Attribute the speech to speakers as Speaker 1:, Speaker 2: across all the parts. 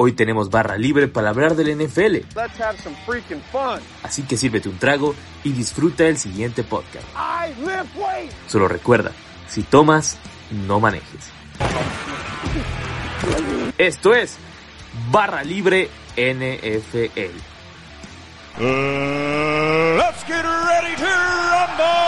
Speaker 1: Hoy tenemos barra libre para hablar del NFL. Así que sírvete un trago y disfruta el siguiente podcast. Solo recuerda, si tomas, no manejes. Esto es Barra Libre NFL. let's get ready to ¿Qué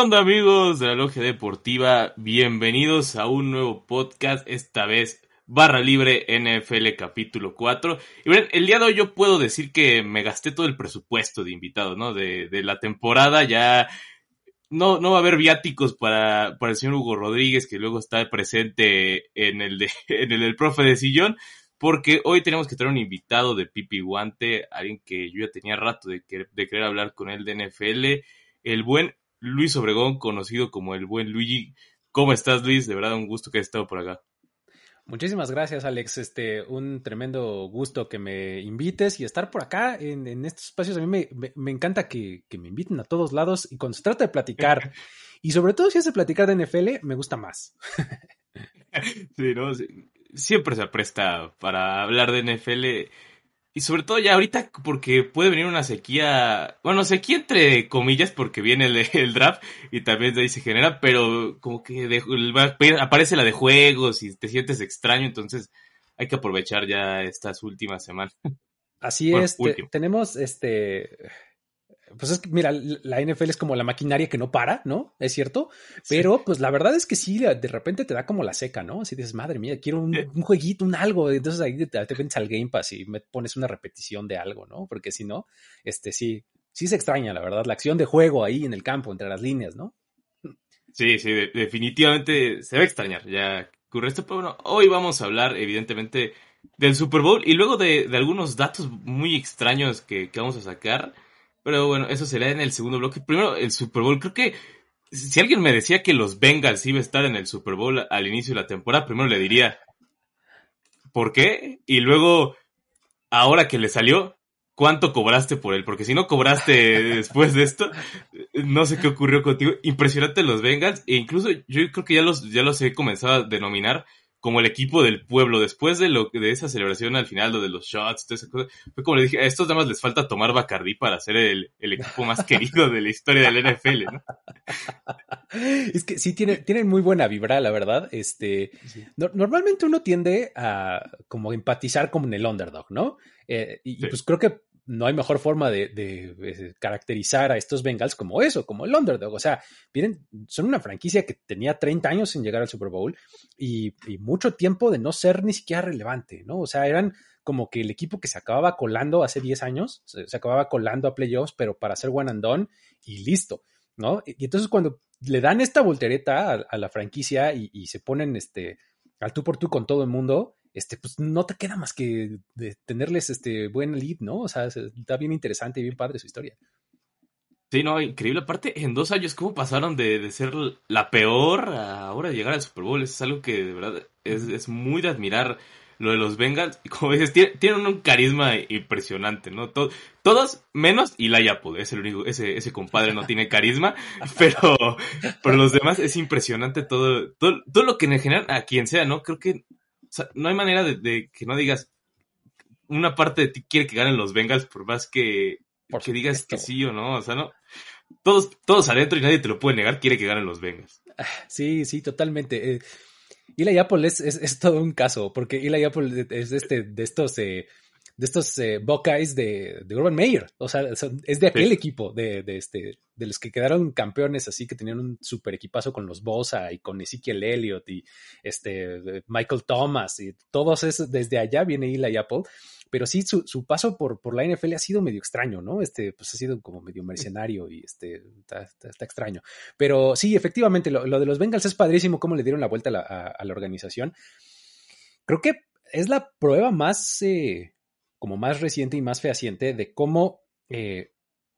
Speaker 1: onda amigos de la Logia Deportiva? Bienvenidos a un nuevo podcast, esta vez barra libre NFL capítulo 4. Y bueno, el día de hoy yo puedo decir que me gasté todo el presupuesto de invitados, ¿no? De, de la temporada ya no, no va a haber viáticos para, para el señor Hugo Rodríguez, que luego está presente en el, de, en el del profe de sillón, porque hoy tenemos que tener un invitado de Pipi Guante, alguien que yo ya tenía rato de, de querer hablar con él de NFL, el buen Luis Obregón, conocido como el buen Luigi. ¿Cómo estás, Luis? De verdad, un gusto que hayas estado por acá.
Speaker 2: Muchísimas gracias, Alex. Este, un tremendo gusto que me invites y estar por acá en, estos espacios. A mí me, encanta que, me inviten a todos lados y cuando se trata de platicar, y sobre todo si es de platicar de NFL, me gusta más.
Speaker 1: sí, ¿no? Siempre se presta para hablar de NFL y sobre todo ya ahorita porque puede venir una sequía, bueno, sequía entre comillas porque viene el, draft y también de ahí se genera, pero como que aparece la de juegos y te sientes extraño, entonces hay que aprovechar ya estas últimas semanas.
Speaker 2: Así es, tenemos este pues es que, mira, la NFL es como la maquinaria que no para, ¿no? Es cierto. Pero, pues la verdad es que sí, de repente te da como la seca, ¿no? Así dices, madre mía, quiero un, jueguito, un algo. Entonces ahí te, te al Game Pass y me pones una repetición de algo, ¿no? Porque si no, este sí, sí se extraña, la verdad, la acción de juego ahí en el campo, entre las líneas, ¿no?
Speaker 1: Sí, sí, definitivamente se va a extrañar. Ya ocurre esto, pero bueno, hoy vamos a hablar, evidentemente, del Super Bowl y luego de, algunos datos muy extraños que, que vamos a sacar. Pero bueno, eso será en el segundo bloque. Primero, el Super Bowl. Creo que si alguien me decía que los Bengals iba a estar en el Super Bowl al inicio de la temporada, primero le diría, ¿por qué? Y luego, ahora que le salió, ¿cuánto cobraste por él? Porque si no cobraste después de esto, no sé qué ocurrió contigo. Impresionante los Bengals. E incluso yo creo que ya los, ya los he comenzado a denominar como el equipo del pueblo. Después de lo de esa celebración al final, lo de los shots, toda esa cosa, fue como le dije, a estos damas les falta tomar Bacardí para ser el, equipo más querido de la historia del NFL, ¿no?
Speaker 2: Es que sí tienen, tienen muy buena vibra, la verdad. Este, normalmente uno tiende a como empatizar como en el underdog, ¿no? Eh, y, pues creo que no hay mejor forma de, eh, caracterizar a estos Bengals como eso, como el underdog. O sea, miren, son una franquicia que tenía 30 años sin llegar al Super Bowl y, mucho tiempo de no ser ni siquiera relevante, ¿no? O sea, eran como que el equipo que se acababa colando hace 10 años, se, acababa colando a playoffs, pero para hacer one and done y listo, ¿no? Y, entonces cuando le dan esta voltereta a, la franquicia y, y, se ponen este, al tú por tú con todo el mundo, este, pues no te queda más que de tenerles este buen lead, ¿no? O sea, está bien interesante y bien padre su historia.
Speaker 1: Sí, no, increíble. Aparte, en dos años, ¿cómo pasaron de, ser la peor a ahora llegar al Super Bowl? Es algo que de verdad es, muy de admirar lo de los Bengals. Como dices, tienen, un carisma impresionante, ¿no? todos menos Apple, es el único, ese, ese compadre no tiene carisma, pero, pero los demás es impresionante todo, todo, todo lo que en general, a quien sea, ¿no? Creo que no hay manera de, que no digas una parte de ti quiere que ganen los Bengals por más que, que digas que sí o no. O sea, no. Todos, todos adentro y nadie te lo puede negar, quiere que ganen los Bengals.
Speaker 2: Ah, sí, sí, totalmente. Eh, Eli Apple es, es, todo un caso, porque Eli Apple es este, de estos eh, de estos eh, Buckeyes de, de, Urban Meyer. O sea, es de aquel equipo, de, de, este, de los que quedaron campeones así, que tenían un super equipazo con los Bosa y con Ezekiel Elliott y este, Michael Thomas y todos esos. Desde allá viene Eli Apple. Pero sí, su, su, paso por, por la NFL ha sido medio extraño, ¿no? Este, pues ha sido como medio mercenario y este, está, está, extraño. Pero sí, efectivamente, lo, lo, de los Bengals es padrísimo cómo le dieron la vuelta a la, a, la organización. Creo que es la prueba más eh, como más reciente y más fehaciente de cómo eh,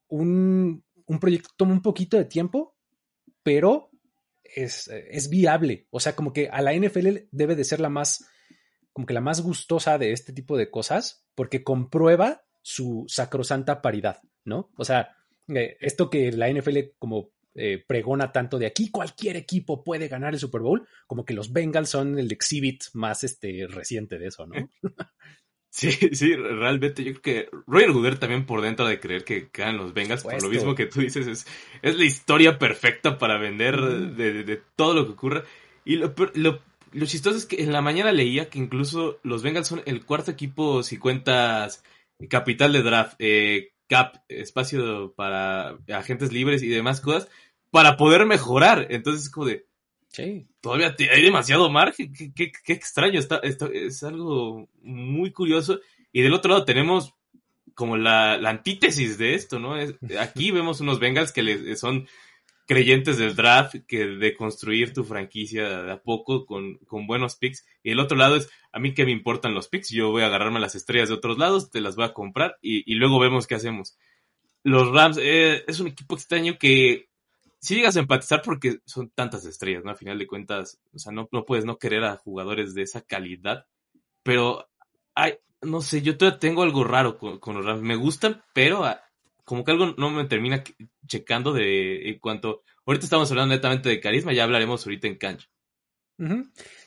Speaker 2: un, proyecto toma un poquito de tiempo, pero es, es, viable. O sea, como que a la NFL debe de ser la más, como que la más gustosa de este tipo de cosas, porque comprueba su sacrosanta paridad, ¿no? O sea, eh, esto que la NFL como eh, pregona tanto de aquí cualquier equipo puede ganar el Super Bowl, como que los Bengals son el exhibit más este, reciente de eso, ¿no?
Speaker 1: Sí, sí, realmente yo creo que Roger Gooder también por dentro de creer que ganan los Bengals, por lo mismo que tú dices, es, es la historia perfecta para vender de, todo lo que ocurre. Y lo, lo, lo, chistoso es que en la mañana leía que incluso los Bengals son el cuarto equipo si cuentas capital de draft, eh, cap, espacio para agentes libres y demás cosas, para poder mejorar. Entonces es como de, Sí. Todavía hay demasiado margen. Qué, extraño. Está, es algo muy curioso. Y del otro lado tenemos como la, antítesis de esto, ¿no? aquí vemos unos Bengals que son creyentes del draft, que de construir tu franquicia de a poco con, buenos picks. Y el otro lado es, a mí que me importan los picks, yo voy a agarrarme las estrellas de otros lados, te las voy a comprar y, luego vemos qué hacemos. Los Rams eh, es un equipo extraño que si llegas a empatizar porque son tantas estrellas, ¿no? A final de cuentas, o sea, no, no puedes no querer a jugadores de esa calidad, pero hay, no sé, yo tengo algo raro con, los Rams. Me gustan, pero ah, como que algo no me termina checando de en cuanto. Ahorita estamos hablando netamente de carisma, ya hablaremos ahorita en cancha.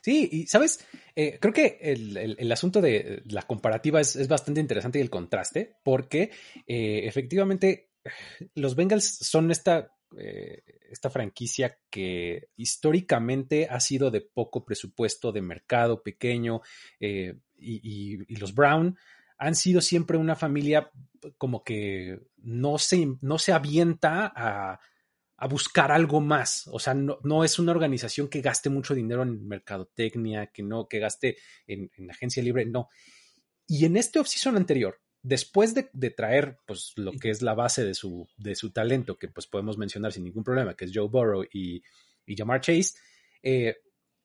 Speaker 2: Sí, y sabes, eh, creo que el, asunto de la comparativa es, bastante interesante y el contraste, porque eh, efectivamente los Bengals son esta eh, esta franquicia que históricamente ha sido de poco presupuesto, de mercado pequeño, eh, y, los Brown han sido siempre una familia como que no se, no se avienta a, buscar algo más. O sea, no, es una organización que gaste mucho dinero en mercadotecnia, que no, que gaste en, en agencia libre, no. Y en este offseason anterior, después de, traer pues lo que es la base de su, de su talento, que pues podemos mencionar sin ningún problema, que es Joe Burrow y, y Jamar Chase, eh,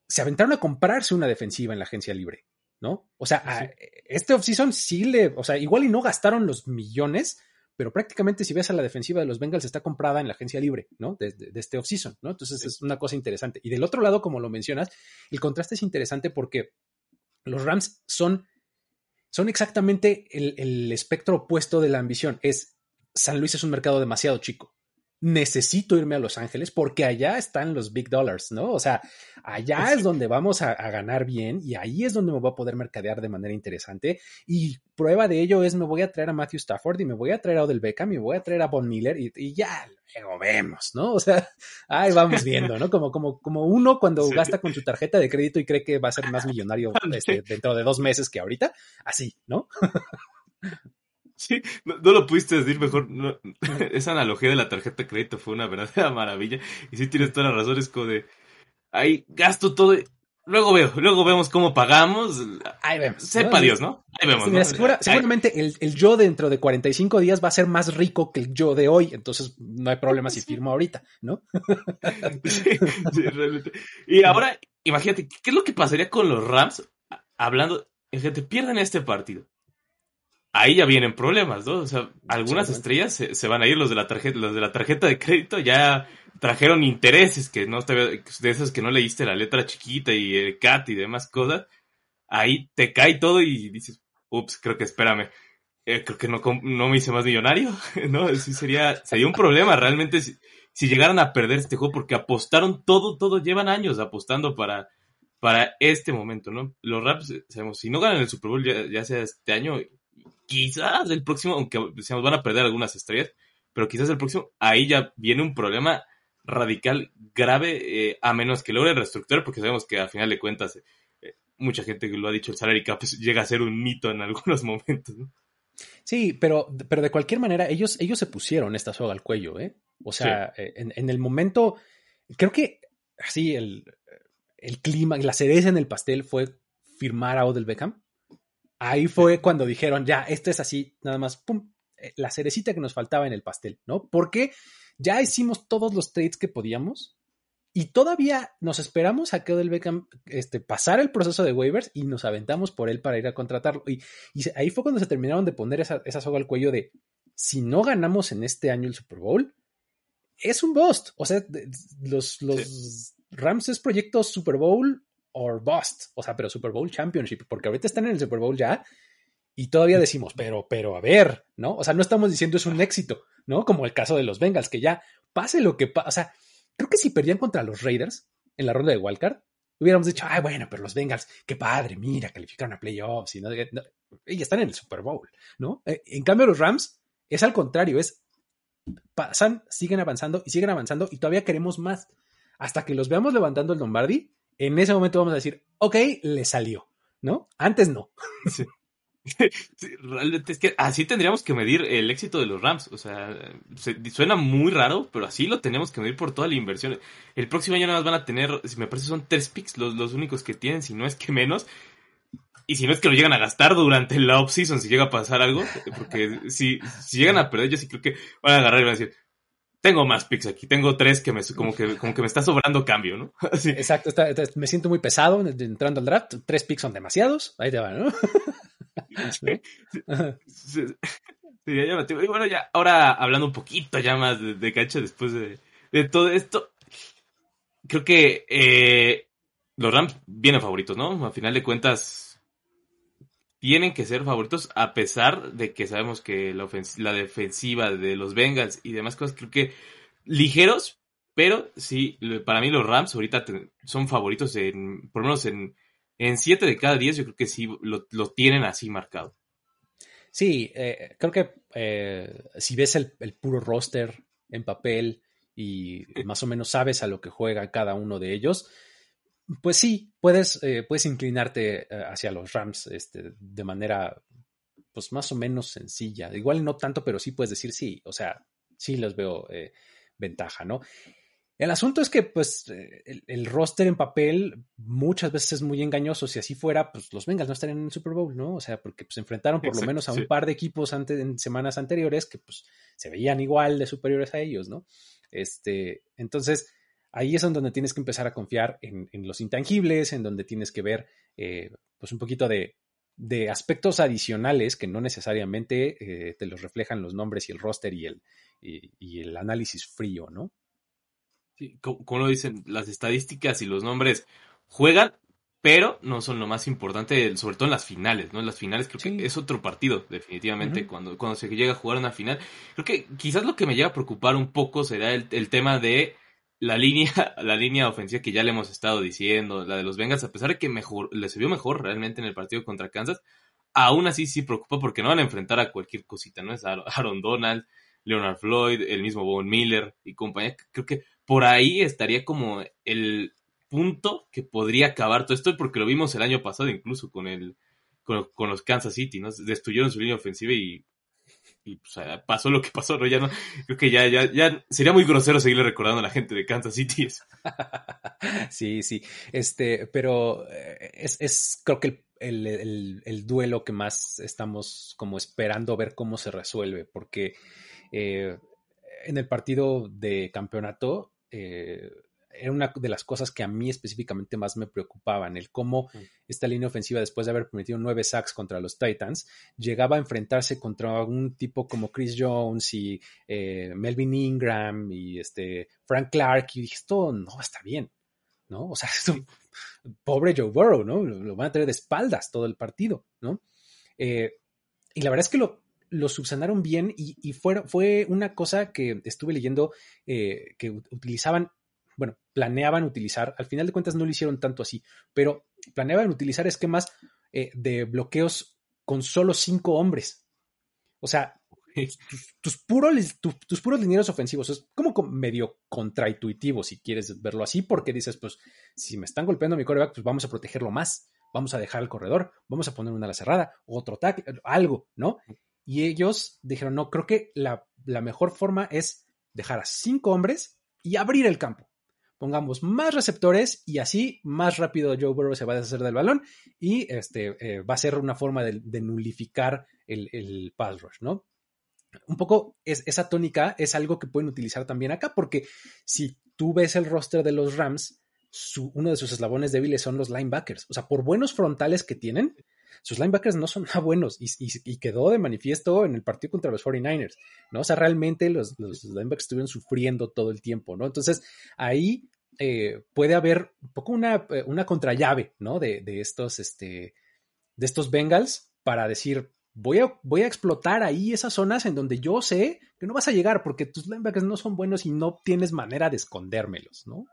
Speaker 2: se aventaron a comprarse una defensiva en la agencia libre, ¿no? O sea, este offseason sí le, o sea, igual y no gastaron los millones, pero prácticamente si ves a la defensiva de los Bengals está comprada en la agencia libre, ¿no? De, de, este offseason, ¿no? Entonces es una cosa interesante. Y del otro lado, como lo mencionas, el contraste es interesante porque los Rams son son exactamente el, espectro opuesto de la ambición. Es San Luis es un mercado demasiado chico necesito irme a Los Ángeles porque allá están los big dollars, ¿no? O sea, allá es donde vamos a, ganar bien y ahí es donde me voy a poder mercadear de manera interesante. Y prueba de ello es me voy a traer a Matthew Stafford y me voy a traer a Odell Beckham y me voy a traer a Von Miller y, ya luego vemos, ¿no? O sea, ahí vamos viendo, ¿no? Como, como, como uno cuando gasta con su tarjeta de crédito y cree que va a ser más millonario este, dentro de dos meses que ahorita, así, ¿no?
Speaker 1: Sí, no, lo pudiste decir mejor. esa analogía de la tarjeta de crédito fue una verdadera maravilla. Y sí tienes toda la razón, es como de. Ahí gasto todo. Luego veo, luego vemos cómo pagamos.
Speaker 2: Ahí vemos.
Speaker 1: Sepa Dios, ¿no? Ahí vemos.
Speaker 2: seguramente el, el, yo dentro de 45 días va a ser más rico que el yo de hoy. Entonces no hay problema si firmo ahorita, ¿no?
Speaker 1: sí, sí, realmente. Y ahora, imagínate, ¿qué es lo que pasaría con los Rams hablando? Gente, pierden este partido ahí ya vienen problemas, ¿no? O sea, algunas estrellas se, van a ir, los de la tarjeta, los de la tarjeta de crédito ya trajeron intereses que no te, de esos que no leíste la letra chiquita y el cat y demás cosas. Ahí te cae todo y dices, ups, creo que espérame. Eh, creo que no, no me hice más millonario, ¿no? Sí sería, sería un problema realmente si, si llegaran a perder este juego porque apostaron todo, todo, llevan años apostando para, para este momento, ¿no? Los Raps, sabemos, si no ganan el Super Bowl ya, ya sea este año, quizás el próximo, aunque decíamos van a perder algunas estrellas, pero quizás el próximo, ahí ya viene un problema radical grave, eh, a menos que logren reestructurar, porque sabemos que a final de cuentas, eh, mucha gente que lo ha dicho, el salary cap pues, llega a ser un mito en algunos momentos,
Speaker 2: Sí, pero, pero de cualquier manera, ellos, ellos se pusieron esta soga al cuello, ¿eh? O sea, eh, en, el momento, creo que así el, el clima, la cereza en el pastel fue firmar a Odell Beckham Ahí fue cuando dijeron, ya, esto es así, nada más, pum, eh, la cerecita que nos faltaba en el pastel, ¿no? Porque ya hicimos todos los trades que podíamos y todavía nos esperamos a que Odell Beckham este, pasara el proceso de waivers y nos aventamos por él para ir a contratarlo. Y, ahí fue cuando se terminaron de poner esa, esa soga al cuello de, si no ganamos en este año el Super Bowl, es un bust. O sea, los, los Rams es proyecto Super Bowl or bust, o sea, pero Super Bowl Championship, porque ahorita están en el Super Bowl ya y todavía decimos, pero, pero a ver, ¿no? O sea, no estamos diciendo es un éxito, ¿no? Como el caso de los Bengals, que ya pase lo que pase, o sea, creo que si perdían contra los Raiders en la ronda de Wildcard, hubiéramos dicho, ay, bueno, pero los Bengals, qué padre, mira, calificaron a playoffs y, no, y están en el Super Bowl, ¿no? Eh, en cambio, los Rams es al contrario, es pasan, siguen avanzando y siguen avanzando y todavía queremos más. Hasta que los veamos levantando el Lombardi, en ese momento vamos a decir, ok, le salió, ¿no? Antes no.
Speaker 1: realmente es que así tendríamos que medir el éxito de los Rams. O sea, suena muy raro, pero así lo tenemos que medir por toda la inversión. El próximo año nada más van a tener, si me parece, son tres picks los, los únicos que tienen, si no es que menos. Y si no es que lo llegan a gastar durante la offseason, si llega a pasar algo, porque si, si llegan a perder, yo sí creo que van a agarrar y van a decir, tengo más picks aquí, tengo tres que me, como que, como que me está sobrando cambio, ¿no?
Speaker 2: Exacto, me siento muy pesado entrando al draft, tres picks son demasiados, ahí te va, ¿no?
Speaker 1: sí, y bueno, ya, ahora hablando un poquito ya más de, de cancha después de, de, todo esto, creo que eh, los Rams vienen favoritos, ¿no? A final de cuentas, tienen que ser favoritos a pesar de que sabemos que la, la defensiva de los Bengals y demás cosas creo que ligeros, pero sí, para mí los Rams ahorita son favoritos en, por lo menos en, en 7 de cada 10 yo creo que sí lo, tienen así marcado.
Speaker 2: Sí, eh, creo que eh, si ves el, el, puro roster en papel y más o menos sabes a lo que juega cada uno de ellos, pues sí, puedes, eh, puedes inclinarte eh, hacia los Rams este, de manera, pues más o menos sencilla. Igual no tanto, pero sí puedes decir sí, o sea, sí les veo eh, ventaja, ¿no? El asunto es que, pues, el, roster en papel muchas veces es muy engañoso. Si así fuera, pues los Bengals no estarían en el Super Bowl, ¿no? O sea, porque pues enfrentaron por lo menos a un par de equipos antes, en semanas anteriores que, pues, se veían igual de superiores a ellos, ¿no? Este, entonces, ahí es donde tienes que empezar a confiar en, los intangibles, en donde tienes que ver eh, pues un poquito de, aspectos adicionales que no necesariamente eh, te los reflejan los nombres y el roster y el, y, el análisis frío, ¿no?
Speaker 1: Sí, como, lo dicen, las estadísticas y los nombres juegan, pero no son lo más importante, sobre todo en las finales, ¿no? En las finales creo que es otro partido, definitivamente, cuando, cuando se llega a jugar una final. Creo que quizás lo que me llega a preocupar un poco será el tema de la línea, la línea ofensiva que ya le hemos estado diciendo, la de los Bengals, a pesar de que mejor, se vio mejor realmente en el partido contra Kansas, aún así sí preocupa porque no van a enfrentar a cualquier cosita, ¿no? Es Aaron Donald, Leonard Floyd, el mismo Von Miller y compañía. Creo que por ahí estaría como el punto que podría acabar todo esto, porque lo vimos el año pasado incluso con el con, con los Kansas City, ¿no? Destruyeron su línea ofensiva y y pues, pasó lo que pasó, ¿no? Ya no, creo que ya, ya, ya sería muy grosero seguirle recordando a la gente de Kansas City.
Speaker 2: sí, sí, este, pero eh, es, es creo que el, el, el, duelo que más estamos como esperando ver cómo se resuelve, porque eh, en el partido de campeonato, eh, era una de las cosas que a mí específicamente más me preocupaban, el cómo mm. esta línea ofensiva, después de haber permitido nueve sacks contra los Titans, llegaba a enfrentarse contra un tipo como Chris Jones y eh, Melvin Ingram y este Frank Clark, y dije, esto no va a estar bien, ¿no? O sea, pobre Joe Burrow, ¿no? Lo, van a tener de espaldas todo el partido, ¿no? Eh, y la verdad es que lo, lo subsanaron bien y, fue, una cosa que estuve leyendo eh, que utilizaban bueno, planeaban utilizar, al final de cuentas no lo hicieron tanto así, pero planeaban utilizar esquemas eh, de bloqueos con solo cinco hombres. O sea, tus, puros, tus, puros linieros ofensivos es como medio contraintuitivo si quieres verlo así, porque dices, pues, si me están golpeando mi coreback, pues vamos a protegerlo más, vamos a dejar el corredor, vamos a poner una ala cerrada, otro tackle, algo, ¿no? Y ellos dijeron, no, creo que la, la mejor forma es dejar a cinco hombres y abrir el campo pongamos más receptores y así más rápido Joe Burrow se va a deshacer del balón y este, eh, va a ser una forma de, nulificar el, el, pass rush, ¿no? Un poco es, esa tónica es algo que pueden utilizar también acá porque si tú ves el roster de los Rams, uno de sus eslabones débiles son los linebackers. O sea, por buenos frontales que tienen, sus linebackers no son nada buenos y, quedó de manifiesto en el partido contra los 49ers, ¿no? O sea, realmente los, linebackers estuvieron sufriendo todo el tiempo, ¿no? Entonces, ahí eh, puede haber un poco una, eh, una contrallave, ¿no? De, estos, este, de estos Bengals para decir, voy a, voy a explotar ahí esas zonas en donde yo sé que no vas a llegar porque tus linebackers no son buenos y no tienes manera de escondérmelos, ¿no?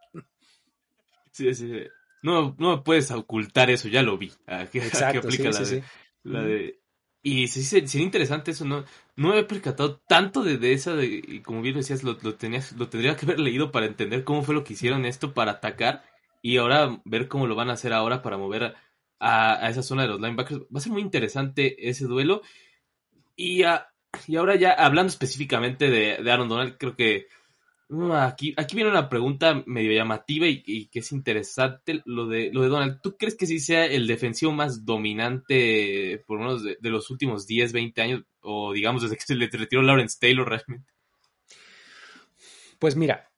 Speaker 1: Sí, sí, sí. No, no puedes ocultar eso, ya lo vi.
Speaker 2: Exacto, aplica
Speaker 1: la, de, Y sí, sería interesante eso, ¿no? No me había percatado tanto de, esa, de, y como bien decías, lo, lo, tenías, lo tendría que haber leído para entender cómo fue lo que hicieron esto para atacar y ahora ver cómo lo van a hacer ahora para mover a, esa zona de los linebackers. Va a ser muy interesante ese duelo. Y, y ahora ya hablando específicamente de, de Aaron Donald, creo que Aquí, aquí viene una pregunta medio llamativa y, que es interesante lo de, lo de Donald. ¿Tú crees que sí sea el defensivo más dominante, por lo menos de, los últimos 10, 20 años, o digamos desde que se le retiró Lawrence Taylor realmente?
Speaker 2: Pues mira,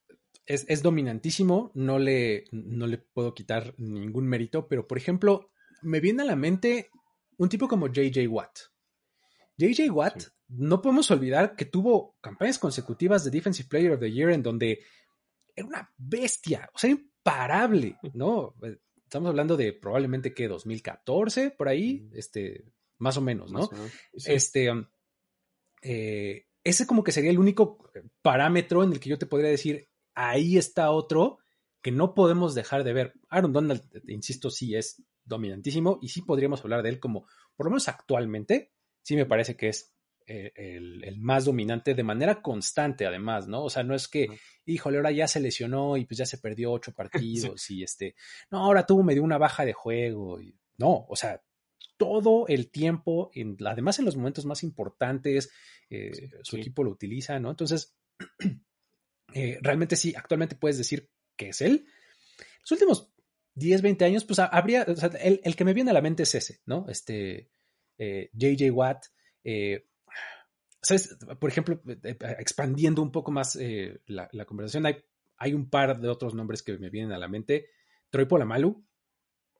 Speaker 2: es, es dominantísimo, no le, no le puedo quitar ningún mérito, pero por ejemplo, me viene a la mente un tipo como JJ Watt. JJ Watt no podemos olvidar que tuvo campañas consecutivas de Defensive Player of the Year en donde era una bestia, o sea, imparable, ¿no? Estamos hablando de probablemente que 2014, por ahí, este, más o menos, ¿no? Este, um, eh, ese como que sería el único parámetro en el que yo te podría decir, ahí está otro que no podemos dejar de ver. Aaron Donald, insisto, sí es dominantísimo y sí podríamos hablar de él como, por lo menos actualmente, sí me parece que es eh, el, más dominante de manera constante, además, ¿no? O sea, no es que, híjole, ahora ya se lesionó y pues ya se perdió ocho partidos y este, no, ahora tuvo medio una baja de juego. Y, no, o sea, todo el tiempo, en, además en los momentos más importantes, eh, su equipo lo utiliza, ¿no? Entonces, eh, realmente sí, actualmente puedes decir que es él. Los últimos 10, 20 años, pues habría, o sea, el, el, que me viene a la mente es ese, ¿no? Este, JJ Watt, eh, por ejemplo, eh, eh, expandiendo un poco más eh, la, conversación, hay, hay, un par de otros nombres que me vienen a la mente. Troy Polamalu,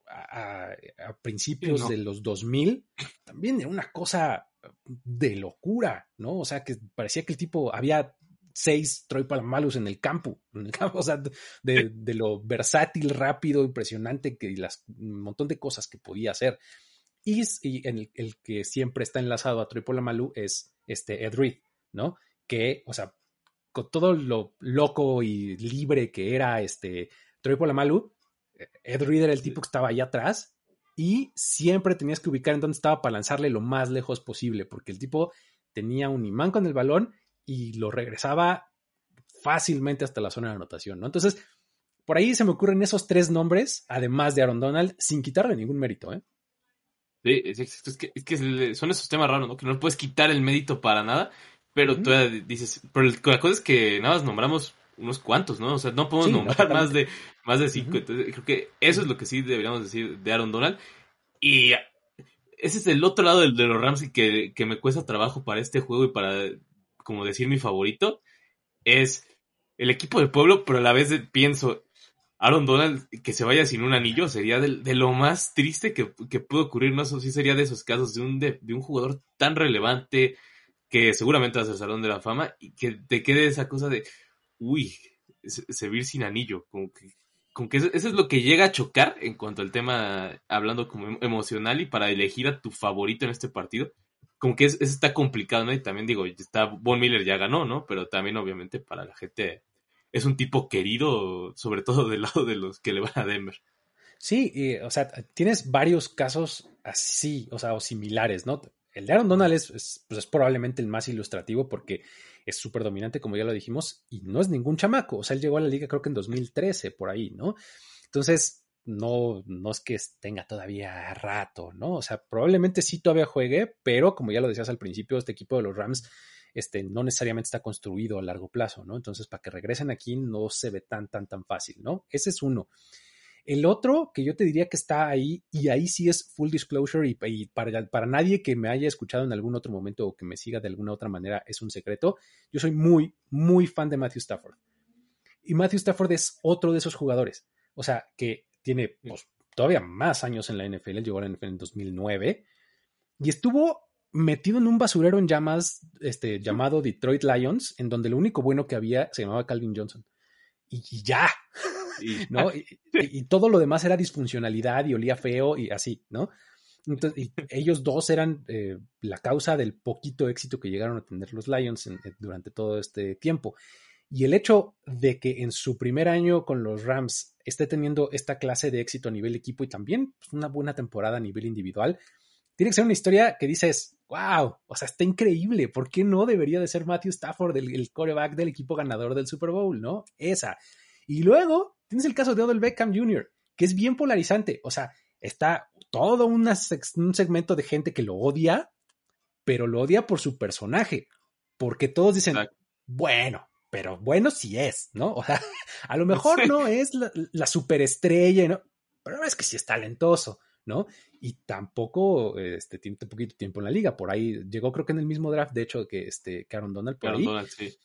Speaker 2: a, principios de los 2000, también era una cosa de locura, ¿no? O sea, que parecía que el tipo había seis Troy Polamalus en el campo, en el campo, o sea, de, de lo versátil, rápido, impresionante, que las, un montón de cosas que podía hacer. Y, y en el, que siempre está enlazado a Troy Polamalu es este Ed Reed, ¿no? Que, o sea, con todo lo loco y libre que era este Troy Polamalu, Ed Reed era el tipo que estaba allá atrás y siempre tenías que ubicar en dónde estaba para lanzarle lo más lejos posible, porque el tipo tenía un imán con el balón y lo regresaba fácilmente hasta la zona de anotación, ¿no? Entonces, por ahí se me ocurren esos tres nombres, además de Aaron Donald, sin quitarle ningún mérito, ¿eh?
Speaker 1: Sí, es, que, es que son esos temas raros, ¿no? Que no puedes quitar el mérito para nada, pero tú dices, pero la cosa es que nada más nombramos unos cuantos, ¿no? O sea, no podemos nombrar más de más de cinco. Entonces, creo que eso es lo que sí deberíamos decir de Aaron Donald. Y ese es el otro lado de, de los Rams que, que me cuesta trabajo para este juego y para, como decir, mi favorito. Es el equipo del pueblo, pero a la vez pienso, Aaron Donald que se vaya sin un anillo sería de, lo más triste que, que pudo ocurrir, ¿no? Eso sí sería de esos casos de un, de, un jugador tan relevante que seguramente va a ser Salón de la Fama y que te quede esa cosa de, uy, servir sin anillo, como que, como que eso, es lo que llega a chocar en cuanto al tema, hablando como emocional y para elegir a tu favorito en este partido, como que eso está complicado, ¿no? Y también digo, está, Von Miller ya ganó, ¿no? Pero también obviamente para la gente es un tipo querido, sobre todo del lado de los que le van a Denver.
Speaker 2: Sí, o sea, tienes varios casos así, o sea, o similares, ¿no? El de Aaron Donald es, pues es probablemente el más ilustrativo porque es súper dominante, como ya lo dijimos, y no es ningún chamaco. O sea, él llegó a la liga creo que en 2013, por ahí, ¿no? Entonces, no, no es que tenga todavía rato, ¿no? O sea, probablemente sí todavía juegue, pero como ya lo decías al principio, este equipo de los Rams este, no necesariamente está construido a largo plazo, ¿no? Entonces, para que regresen aquí no se ve tan, tan, tan fácil, ¿no? Ese es uno. El otro que yo te diría que está ahí, y ahí sí es full disclosure, y, para, para, nadie que me haya escuchado en algún otro momento o que me siga de alguna otra manera es un secreto, yo soy muy, muy fan de Matthew Stafford. Y Matthew Stafford es otro de esos jugadores, o sea, que tiene pues, todavía más años en la NFL, llegó a la NFL en 2009, y estuvo metido en un basurero en llamas este, llamado Detroit Lions, en donde lo único bueno que había se llamaba Calvin Johnson. Y, ya, ¿no? Y, todo lo demás era disfuncionalidad y olía feo y así, ¿no? y ellos dos eran eh, la causa del poquito éxito que llegaron a tener los Lions durante todo este tiempo. Y el hecho de que en su primer año con los Rams esté teniendo esta clase de éxito a nivel equipo y también pues, una buena temporada a nivel individual, tiene que ser una historia que dices, wow, o sea, está increíble. ¿Por qué no debería de ser Matthew Stafford el, el coreback del equipo ganador del Super Bowl, no? Esa. Y luego tienes el caso de Odell Beckham Jr., que es bien polarizante. O sea, está todo un segmento de gente que lo odia, pero lo odia por su personaje. Porque todos dicen, bueno, pero bueno sí es, ¿no? O sea, a lo mejor no es la, superestrella, ¿no? Pero es que sí es talentoso, ¿no? Y tampoco este, tiene poquito tiempo en la liga. Por ahí llegó, creo que en el mismo draft, de hecho, que, este, Aaron Donald por ahí. Donald, sí.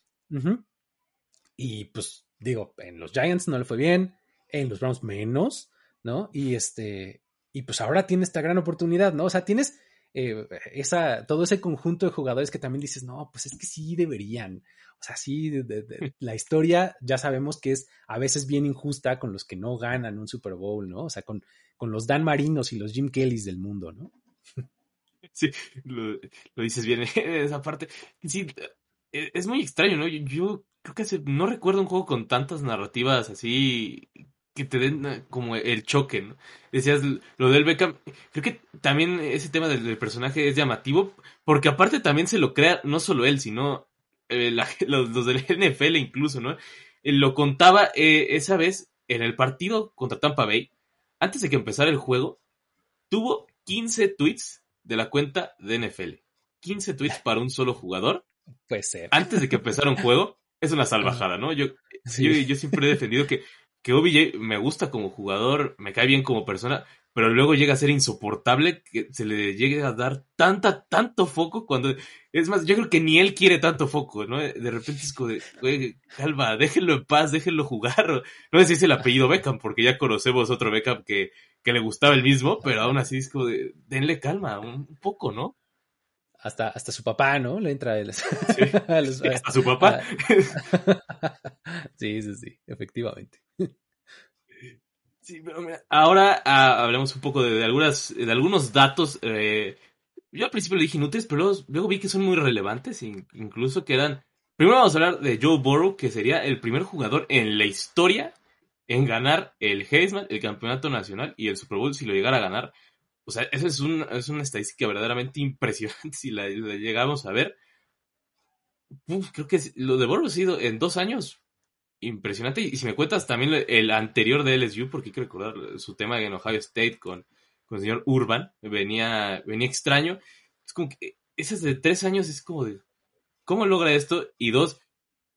Speaker 2: Y pues digo, en los Giants no le fue bien, en los Browns menos, ¿no? Y este, y pues ahora tiene esta gran oportunidad, ¿no? O sea, tienes eh, esa, todo ese conjunto de jugadores que también dices, no, pues es que sí deberían. O sea, sí, la historia ya sabemos que es a veces bien injusta con los que no ganan un Super Bowl, ¿no? O sea, con, con los Dan Marinos y los Jim Kellys del mundo, ¿no?
Speaker 1: Sí, lo, dices bien esa parte. Sí, e, es muy extraño, ¿no? Yo, creo que no recuerdo un juego con tantas narrativas así que te den eh, como el choque, ¿no? Decías lo del Beckham, creo que también ese tema del, personaje es llamativo, porque aparte también se lo crea no solo él, sino eh, los, del NFL incluso, ¿no? lo contaba eh, esa vez en el partido contra Tampa Bay, antes de que empezara el juego, tuvo 15 tweets de la cuenta de NFL. 15 tweets para un solo jugador.
Speaker 2: Puede ser.
Speaker 1: Antes de que empezara un juego, es una salvajada, ¿no? Yo, yo, siempre he defendido que, que OBJ me gusta como jugador, me cae bien como persona, pero luego llega a ser insoportable que se le llegue a dar tanta, tanto foco cuando... Es más, yo creo que ni él quiere tanto foco, ¿no? De repente es como de, güey, calma, déjenlo en paz, déjenlo jugar. No sé si es el apellido Beckham, porque ya conocemos otro Beckham que, que le gustaba el mismo, pero aún así es como de, denle calma, un poco, ¿no?
Speaker 2: hasta, hasta su papá, ¿no? Le entra el,
Speaker 1: hasta su papá.
Speaker 2: sí, sí, sí, efectivamente.
Speaker 1: Sí, pero mira, ahora ah, hablemos un poco de, algunas, de algunos datos. Eh, yo al principio le dije inútiles, pero luego, vi que son muy relevantes, incluso que eran... Primero vamos a hablar de Joe Burrow, que sería el primer jugador en la historia en ganar el Heisman, el campeonato nacional y el Super Bowl si lo llegara a ganar. O sea, esa es, es una estadística verdaderamente impresionante si la, llegamos a ver. creo que lo de Borro ha sido en dos años impresionante. Y si me cuentas también el anterior de LSU, porque que recordar su tema en Ohio State con, con el señor Urban, venía, venía extraño. Es como que esas de tres años es como de, ¿cómo logra esto? Y dos,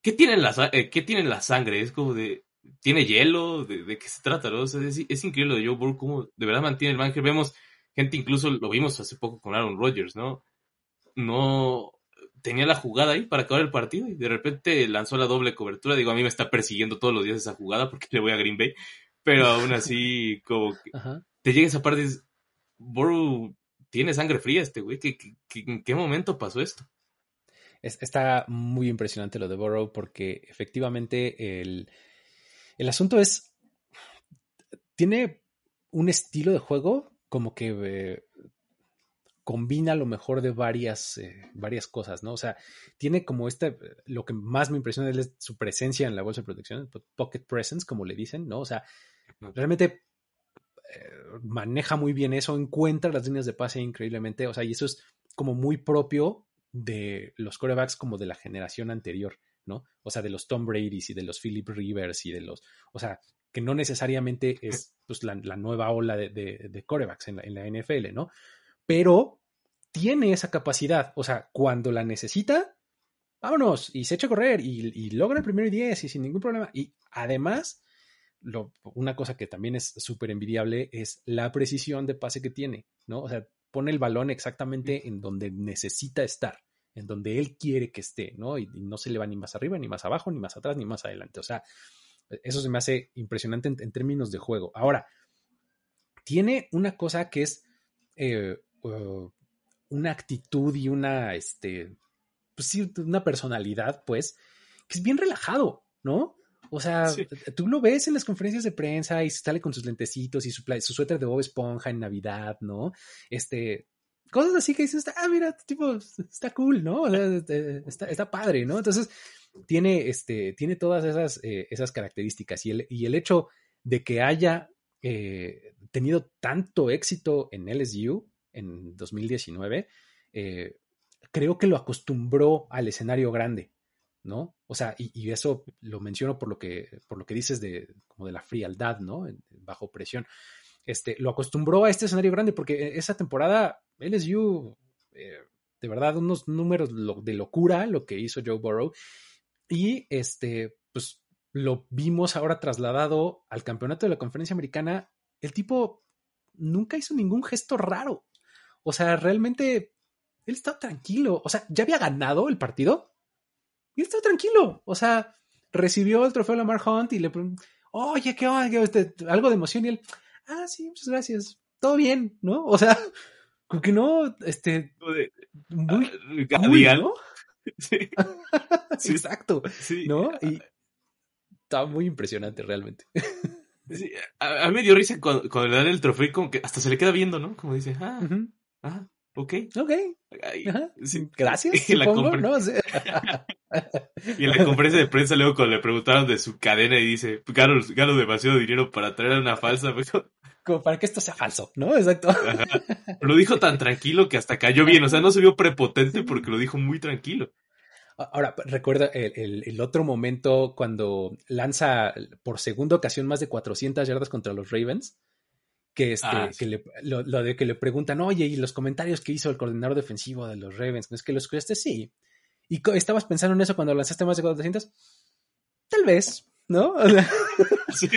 Speaker 1: ¿qué tiene la, eh, ¿qué tiene la sangre? Es como de, ¿tiene hielo? ¿De, qué se trata? ¿no? es, es, increíble lo de Joe Burrow, cómo de verdad mantiene el manager. Vemos gente incluso lo vimos hace poco con Aaron Rodgers, ¿no? No tenía la jugada ahí para acabar el partido y de repente lanzó la doble cobertura. Digo, a mí me está persiguiendo todos los días esa jugada porque le voy a Green Bay, pero aún así, como que te llega esa parte y dices, Borough tiene sangre fría este güey. en qué momento pasó esto?
Speaker 2: está muy impresionante lo de Burrow porque efectivamente el, el asunto es, tiene un estilo de juego como que eh, combina lo mejor de varias, eh, varias cosas, ¿no? O sea, tiene como este, lo que más me impresiona es su presencia en la bolsa de protección, pocket presence, como le dicen, ¿no? O sea, realmente eh, maneja muy bien eso, encuentra las líneas de pase increíblemente, o sea, y eso es como muy propio de los corebacks como de la generación anterior, ¿no? O sea, de los Tom Brady's y de los Philip Rivers y de los, o sea, que no necesariamente es pues, la, nueva ola de, de, corebacks en la, NFL, ¿no? Pero tiene esa capacidad, o sea, cuando la necesita, vámonos, y se echa a correr y, logra el primero y diez y sin ningún problema. Y además, lo, una cosa que también es súper envidiable es la precisión de pase que tiene, ¿no? O sea, pone el balón exactamente en donde necesita estar, en donde él quiere que esté, ¿no? Y, y no se le va ni más arriba, ni más abajo, ni más atrás, ni más adelante. O sea, eso se me hace impresionante en, términos de juego. Ahora, tiene una cosa que es eh, uh, una actitud y una, este, pues sí, una personalidad, pues, que es bien relajado, ¿no? O sea, tú lo ves en las conferencias de prensa y sale con sus lentecitos y su, su suéter de Bob Esponja en Navidad, ¿no? Este, cosas así que dices, ah, mira, este tipo está cool, ¿no? Este, está, está, padre, ¿no? Entonces, tiene, este, tiene todas esas, eh, esas características y el, y el hecho de que haya eh, tenido tanto éxito en LSU en 2019, eh, creo que lo acostumbró al escenario grande, ¿no? O sea, y, eso lo menciono por lo que, por lo que dices de, como de la frialdad, ¿no? bajo presión. Este, lo acostumbró a este escenario grande porque esa temporada LSU, eh, de verdad, unos números de locura lo que hizo Joe Burrow. Y este, pues lo vimos ahora trasladado al campeonato de la conferencia americana. El tipo nunca hizo ningún gesto raro. O sea, realmente él estaba tranquilo. O sea, ya había ganado el partido y él estaba tranquilo. O sea, recibió el trofeo Lamar Hunt y le preguntó, oye, ¿qué onda? Este, algo de emoción y él, ah, sí, muchas gracias. Todo bien, ¿no? O sea, como que no, este, muy,
Speaker 1: ah, ¿no?
Speaker 2: Sí. Exacto. Sí. ¿No? Y estaba muy impresionante realmente.
Speaker 1: Sí, a, mí me dio risa cuando, le dan el trofeo como que hasta se le queda viendo, ¿no? Como dice, ah, ah, ok.
Speaker 2: Ok. Gracias. Y, la ¿no?
Speaker 1: y en la conferencia de prensa luego cuando le preguntaron de su cadena y dice, gano, gano demasiado dinero para traer una falsa.
Speaker 2: Como para que esto sea falso, ¿no? Exacto.
Speaker 1: Lo dijo tan tranquilo que hasta cayó bien, o sea, no se vio prepotente porque lo dijo muy tranquilo.
Speaker 2: Ahora, recuerda el, otro momento cuando lanza por segunda ocasión más de 400 yardas contra los Ravens, que, este, ah, que le, lo, de que le preguntan, oye, y los comentarios que hizo el coordinador defensivo de los Ravens, ¿no es que lo escuchaste? Sí. ¿Y estabas pensando en eso cuando lanzaste más de 400? Tal vez, ¿no? sí.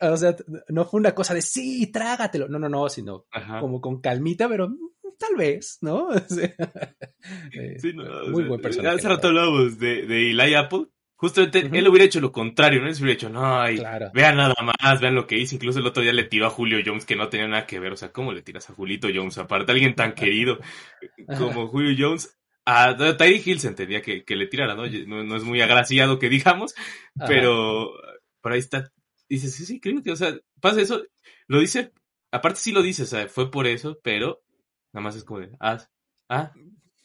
Speaker 2: O sea, no fue una cosa de sí, trágatelo. No, no, no, sino como con calmita, pero tal vez, ¿no?
Speaker 1: sí, no muy buen personaje. Hace rato hablábamos de, de Eli Apple. Justamente él hubiera hecho lo contrario, ¿no? Él hubiera hecho, no, vean nada más, vean lo que hizo. Incluso el otro día le tiró a Julio Jones, que no tenía nada que ver. O sea, ¿cómo le tiras a Julito Jones? Aparte, alguien tan querido como Julio Jones. A Tyree Hill se entendía que, que le tirara, ¿no? ¿no? es muy agraciado que digamos, pero por ahí está dice, sí, sí, creo que, o sea, pasa eso, lo dice, aparte sí lo dice, o sea, fue por eso, pero nada más es como de, ah, ah,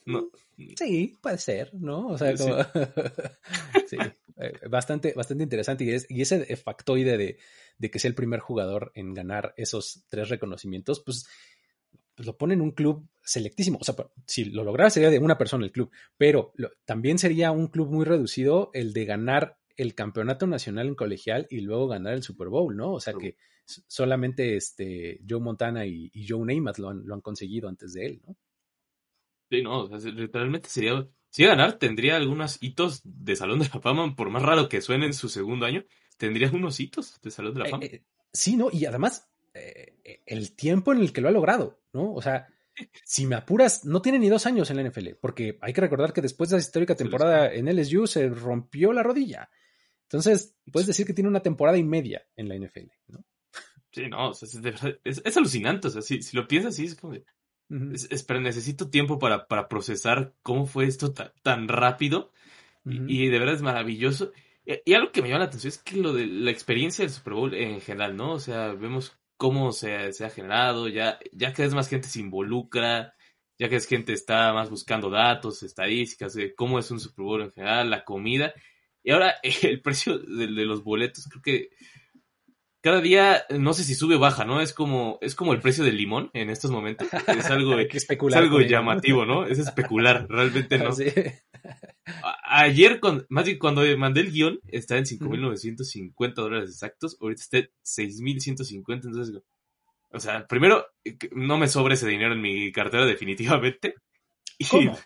Speaker 1: no.
Speaker 2: Sí, puede ser, ¿no? O sea, como... sí, eh, bastante, bastante interesante. Y, es, y ese factoide de, de que sea el primer jugador en ganar esos tres reconocimientos, pues, pues lo pone en un club selectísimo. O sea, si lo lograra sería de una persona el club, pero también sería un club muy reducido el de ganar el campeonato nacional en colegial y luego ganar el Super Bowl, ¿no? O sea que solamente este Joe Montana y, Joe Namath lo han, lo han conseguido antes de él, ¿no?
Speaker 1: Sí, no, o sea, literalmente sería, si ganar, tendría algunos hitos de Salón de la Fama, por más raro que suene en su segundo año, tendría unos hitos de Salón de la eh, Fama.
Speaker 2: Eh, sí, ¿no? Y además, eh, el tiempo en el que lo ha logrado, ¿no? O sea, si me apuras, no tiene ni dos años en la NFL, porque hay que recordar que después de esa histórica temporada en LSU se rompió la rodilla. Entonces, puedes decir que tiene una temporada y media en la NFL, ¿no?
Speaker 1: Sí, no, es, alucinante. O sea, si, lo piensas así, es como pero necesito tiempo para, para, procesar cómo fue esto tan, rápido. y, de verdad es maravilloso. Y, algo que me llama la atención es que lo de la experiencia del Super Bowl en general, ¿no? O sea, vemos cómo se, se ha generado, ya, ya cada vez más gente se involucra, ya que es gente está más buscando datos, estadísticas de cómo es un Super Bowl en general, la comida. Y ahora el precio de, los boletos, creo que cada día, no sé si sube o baja, ¿no? Es como, es como el precio del limón en estos momentos. Es algo, es algo llamativo, ¿no? Es especular, realmente no. Ayer, más bien cuando mandé el guion, estaba en 5.950 dólares exactos, ahorita está en 6.150, entonces, o sea, primero, no me sobra ese dinero en mi cartera definitivamente.
Speaker 2: ¿Cómo?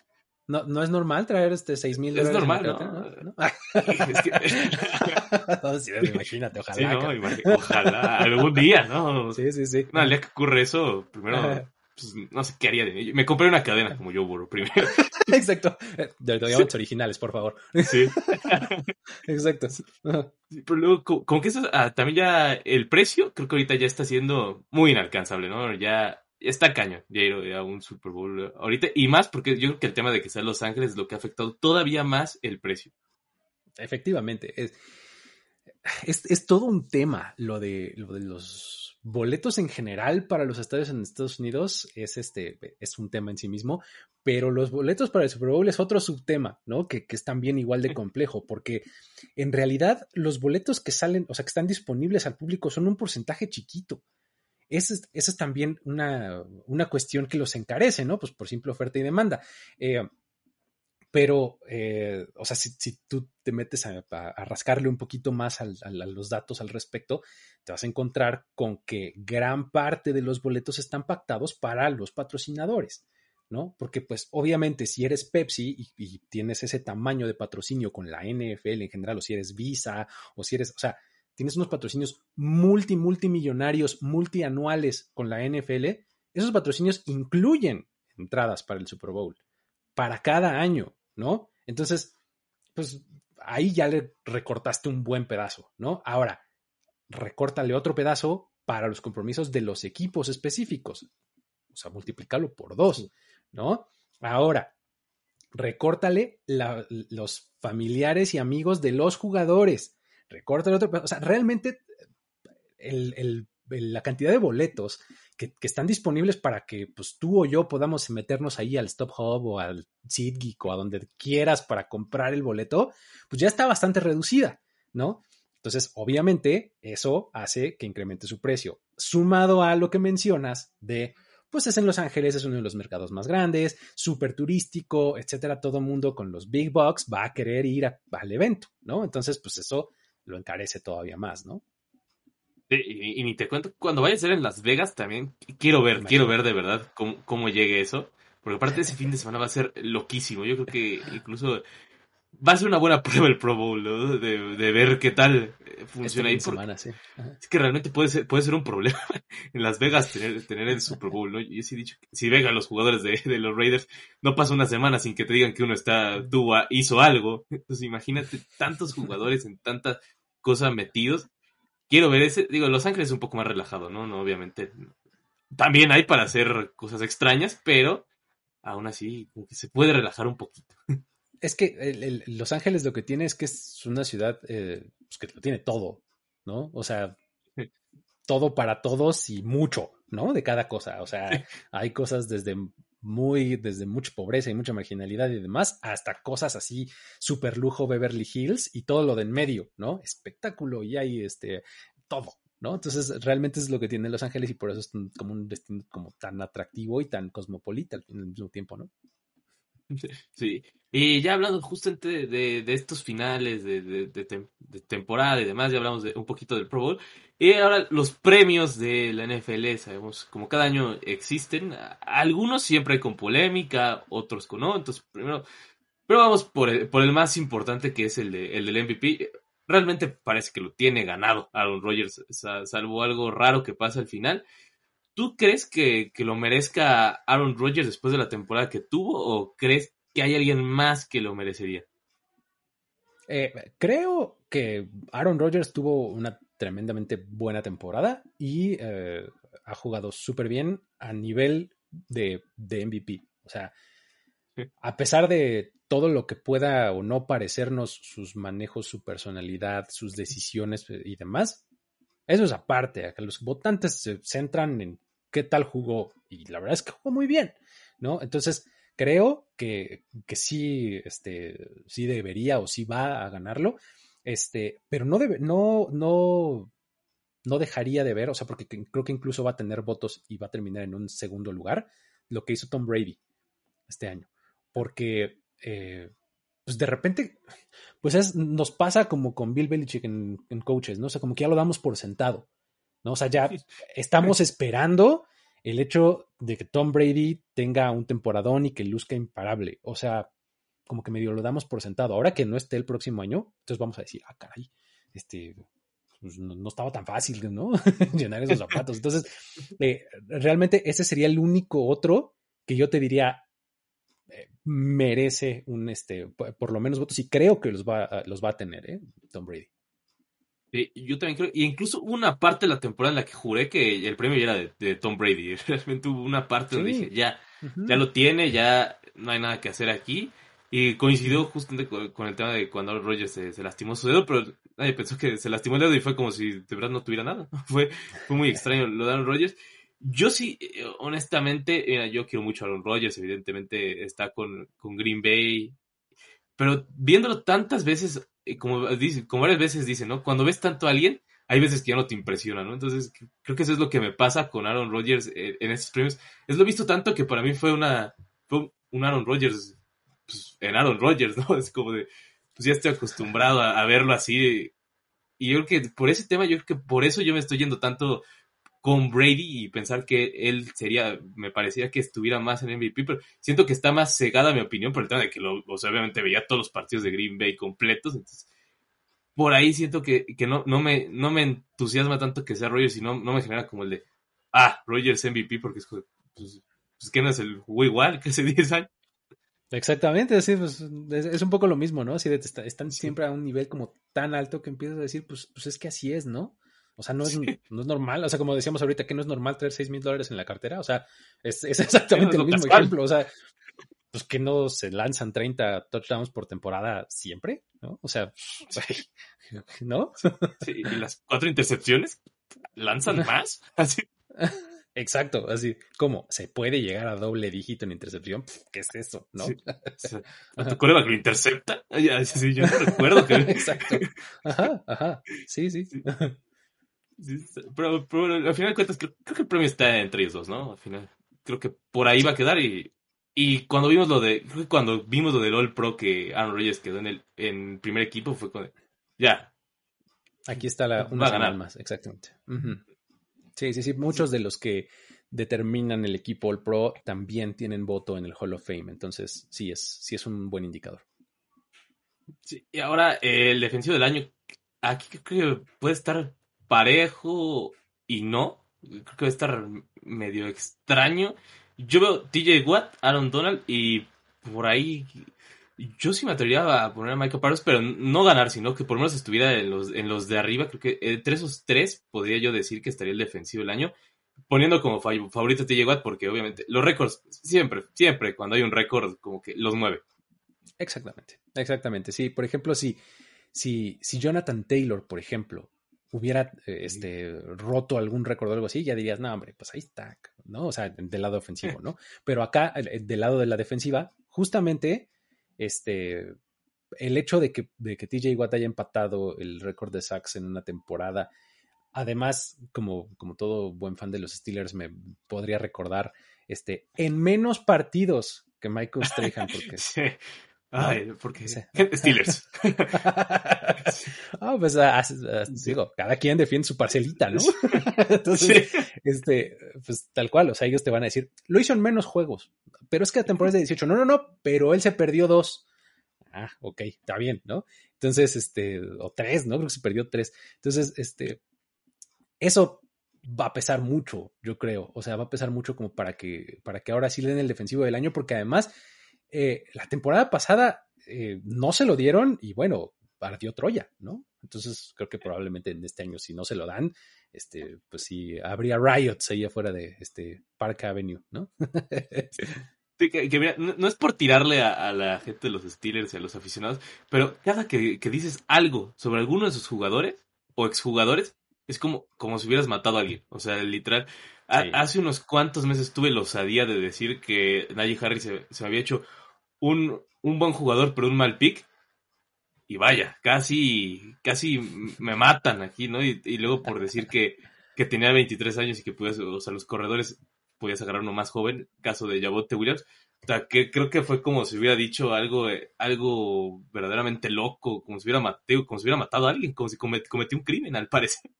Speaker 2: No, no es normal traer este seis mil
Speaker 1: dólares. Es normal, ¿no? ¿no? es
Speaker 2: que... imagínate, ojalá. Sí,
Speaker 1: no, ojalá, algún día, ¿no?
Speaker 2: Sí, sí, sí.
Speaker 1: No, el día que ocurre eso, primero, pues, no sé qué haría de ello. Me compré una cadena como yo, burro, primero.
Speaker 2: Exacto. De los originales, por favor.
Speaker 1: Sí.
Speaker 2: Exacto.
Speaker 1: pero luego, como que eso, ah, también ya el precio, creo que ahorita ya está siendo muy inalcanzable, ¿no? Ya está caño ya ir a un Super Bowl ahorita. Y más porque yo creo que el tema de que sea Los Ángeles es lo que ha afectado todavía más el precio.
Speaker 2: Efectivamente. Es, es, es, todo un tema lo de, lo de los boletos en general para los estadios en Estados Unidos es este es un tema en sí mismo, pero los boletos para el Super Bowl es otro subtema, ¿no? Que, que, es también igual de complejo, porque en realidad los boletos que salen, o sea, que están disponibles al público son un porcentaje chiquito. Esa es, también una, una, cuestión que los encarece, ¿no? Pues por simple oferta y demanda. Eh, pero, eh, o sea, si, si, tú te metes a, a, rascarle un poquito más a los datos al respecto, te vas a encontrar con que gran parte de los boletos están pactados para los patrocinadores. ¿no? Porque pues obviamente si eres Pepsi y, y, tienes ese tamaño de patrocinio con la NFL en general, o si eres Visa, o si eres, o sea, tienes unos patrocinios multi, multimillonarios, multianuales con la NFL, esos patrocinios incluyen entradas para el Super Bowl, para cada año, ¿no? Entonces, pues ahí ya le recortaste un buen pedazo, ¿no? Ahora, recórtale otro pedazo para los compromisos de los equipos específicos. O sea, multiplícalo por dos, ¿no? Ahora, recórtale la, los familiares y amigos de los jugadores. Recórtale otro pedazo. O sea, realmente el, el, la cantidad de boletos que, están disponibles para que pues, tú o yo podamos meternos ahí al Stop Hub o al SeatGeek o a donde quieras para comprar el boleto, pues ya está bastante reducida, ¿no? Entonces, obviamente, eso hace que incremente su precio. Sumado a lo que mencionas de, pues es en Los Ángeles, es uno de los mercados más grandes, súper turístico, etcétera. Todo mundo con los big bucks va a querer ir al evento, ¿no? Entonces, pues eso lo encarece todavía más, ¿no?
Speaker 1: Y, y, ni te cuento, cuando vaya a ser en Las Vegas también, quiero ver, Imagínate. quiero ver de verdad cómo, cómo llegue eso. Porque aparte ese fin de semana va a ser loquísimo. Yo creo que incluso va a ser una buena prueba el Pro Bowl, ¿no? De, de ver qué tal funciona
Speaker 2: este
Speaker 1: ahí.
Speaker 2: Semana, sí.
Speaker 1: Es que realmente puede ser, puede ser un problema en Las Vegas tener, tener el Super Bowl, ¿no? Yo sí he dicho que si vengan los jugadores de, de, los Raiders, no pasa una semana sin que te digan que uno está, tuvo, hizo algo. Entonces imagínate tantos jugadores en tantas cosas metidos. Quiero ver ese, digo, Los Ángeles es un poco más relajado, ¿no? No, obviamente. También hay para hacer cosas extrañas, pero aún así, como que se puede relajar un poquito.
Speaker 2: Es que el, el, Los Ángeles lo que tiene es que es una ciudad eh, pues que lo tiene todo, ¿no? O sea, todo para todos y mucho, ¿no? De cada cosa. O sea, hay cosas desde muy, desde mucha pobreza y mucha marginalidad y demás, hasta cosas así, super lujo Beverly Hills y todo lo de en medio, ¿no? Espectáculo y hay este, todo, ¿no? Entonces, realmente es lo que tiene Los Ángeles y por eso es como un destino como tan atractivo y tan cosmopolita al mismo tiempo, ¿no?
Speaker 1: Sí, y ya hablando justamente de, de, de estos finales de, de, temporada y demás, ya hablamos un poquito del Pro Bowl. Y ahora los premios de la NFL, sabemos, como cada año existen, algunos siempre con polémica, otros con no. Entonces, primero, pero vamos por el, por el más importante que es el, de, el del MVP. Realmente parece que lo tiene ganado Aaron Rodgers, salvo algo raro que pasa al final. ¿Tú crees que, que, lo merezca Aaron Rodgers después de la temporada que tuvo o crees que hay alguien más que lo merecería?
Speaker 2: Eh, creo que Aaron Rodgers tuvo una tremendamente buena temporada y eh, ha jugado súper bien a nivel de, de, MVP. O sea, sí. a pesar de todo lo que pueda o no parecernos sus manejos, su personalidad, sus decisiones y demás, eso es aparte, los votantes se centran en qué tal jugó y la verdad es que jugó muy bien, ¿no? Entonces, creo que, que sí, este, sí debería o sí va a ganarlo, este, pero no debe, no, no, no dejaría de ver, o sea, porque creo que incluso va a tener votos y va a terminar en un segundo lugar, lo que hizo Tom Brady este año, porque eh, pues de repente, pues es, nos pasa como con Bill Belichick en, en, coaches, ¿no? O sea, como que ya lo damos por sentado, ¿no? O sea, ya estamos esperando el hecho de que Tom Brady tenga un temporadón y que luzca imparable. O sea, como que medio lo damos por sentado. Ahora que no esté el próximo año, entonces vamos a decir, ah, caray, este, pues no, no, estaba tan fácil, ¿no? Llenar esos zapatos. Entonces, eh, realmente ese sería el único otro que yo te diría, merece un, este, por lo menos votos y creo que los va, los va a tener, ¿eh? Tom Brady.
Speaker 1: Sí, yo también creo, y incluso una parte de la temporada en la que juré que el premio ya era de, de Tom Brady. Realmente hubo una parte sí. donde dije, ya, uh -huh. ya lo tiene, ya no hay nada que hacer aquí. Y coincidió justamente con, el tema de cuando Aaron Rodgers se, lastimó su dedo, pero nadie pensó que se lastimó el dedo y fue como si de verdad no tuviera nada. fue, fue muy extraño lo de Aaron Rodgers. Yo sí, eh, honestamente, yo quiero mucho a Aaron Rodgers, evidentemente está con, con Green Bay, pero viéndolo tantas veces, eh, como, como varias veces dice, ¿no? Cuando ves tanto a alguien, hay veces que ya no te impresiona, ¿no? Entonces, creo que eso es lo que me pasa con Aaron Rodgers eh, en estos premios. Es lo visto tanto que para mí fue una, fue un Aaron Rodgers pues, en Aaron Rodgers, ¿no? Es como de, pues ya estoy acostumbrado a, verlo así. Y yo creo que por ese tema, yo creo que por eso yo me estoy yendo tanto con Brady y pensar que él sería, me parecía que estuviera más en MVP, pero siento que está más cegada mi opinión por el tema de que lo, o sea, obviamente veía todos los partidos de Green Bay completos, entonces por ahí siento que, que no, no, me, no me entusiasma tanto que sea Rogers y no, no me genera como el de, ah, Rogers MVP porque es, pues, pues que no es el jugó igual que hace 10 años.
Speaker 2: Exactamente, sí, pues, es, un poco lo mismo, ¿no? Así de, están siempre a un nivel como tan alto que empiezas a decir, pues, pues es que así es, ¿no? O sea, no es, no es normal, o sea, como decíamos ahorita, que no es normal traer 6 mil dólares en la cartera, o sea, es, es exactamente el mismo ejemplo, o sea, pues que no se lanzan 30 touchdowns por temporada siempre, ¿no? O sea, ¿no?
Speaker 1: Sí, y las cuatro intercepciones lanzan más, así.
Speaker 2: Exacto, así como se puede llegar a doble dígito en intercepción, ¿qué es eso? ¿No? Sí.
Speaker 1: ¿Tu colega que lo intercepta? Sí, yo no recuerdo que.
Speaker 2: Exacto. Ajá, ajá. Sí, sí.
Speaker 1: Pero, al final de cuentas, creo, que el premio está entre ellos dos, ¿no? Al final, creo que por ahí va a quedar y. Y cuando vimos lo de. Creo que cuando vimos lo del All Pro que Aaron Rodgers quedó en el en primer equipo fue cuando. Ya.
Speaker 2: Aquí está la, una ganar más, exactamente. Sí, sí, sí. Muchos de los que determinan el equipo All Pro también tienen voto en el Hall of Fame. Entonces, sí es, sí es un buen indicador.
Speaker 1: Sí, y ahora el defensivo del año. Aquí creo que puede estar parejo y no. Creo que va a estar medio extraño. Yo veo TJ Watt, Aaron Donald y por ahí yo sí me atrevería a poner a Michael Parsons, pero no ganar, sino que por lo menos estuviera en los, en los de arriba. Creo que entre esos tres podría yo decir que estaría el defensivo del año, poniendo como favorito TJ Watt, porque obviamente los récords, siempre, siempre cuando hay un récord, como que los mueve.
Speaker 2: Exactamente, exactamente. Sí, por ejemplo, si, si, si Jonathan Taylor, por ejemplo, hubiera eh, este, roto algún récord o algo así, ya dirías, no, hombre, pues ahí está, ¿no? O sea, del lado ofensivo, ¿no? Pero acá, del lado de la defensiva, justamente este, el hecho de que, de que TJ Watt haya empatado el récord de sacks en una temporada, además, como, como todo buen fan de los Steelers, me podría recordar este, en menos partidos que Michael Strahan, porque
Speaker 1: Ay, porque Steelers.
Speaker 2: ah, pues ah, ah, digo, cada quien defiende su parcelita, ¿no? Entonces, este, pues tal cual, o sea, ellos te van a decir, lo hizo en menos juegos, pero es que la temporada es de 18. No, no, no, pero él se perdió dos. Ah, ok, está bien, ¿no? Entonces, este, o tres, ¿no? Creo que se perdió tres. Entonces, este, eso va a pesar mucho, yo creo. O sea, va a pesar mucho como para que, para que ahora sí le den el defensivo del año, porque además eh, la temporada pasada eh, no se lo dieron y bueno, partió Troya, ¿no? Entonces creo que probablemente en este año si no se lo dan, este, pues sí, habría riots ahí afuera de este Park Avenue, ¿no?
Speaker 1: no, es por tirarle a, la gente de los Steelers y a los aficionados, pero cada que, dices algo sobre alguno de sus jugadores o exjugadores, es como, como si hubieras matado a alguien. O sea, literal. hace unos cuantos meses tuve la osadía de decir que Najee Harris se, se había hecho un, buen jugador, pero un mal pick. Y vaya, casi, casi me matan aquí, ¿no? Y, luego por decir que, que, tenía 23 años y que podías, o sea, los corredores podías agarrar uno más joven, caso de Jabote Williams. O sea, que creo que fue como si hubiera dicho algo, algo verdaderamente loco, como si hubiera matado, como si hubiera matado a alguien, como si cometió un crimen, al parecer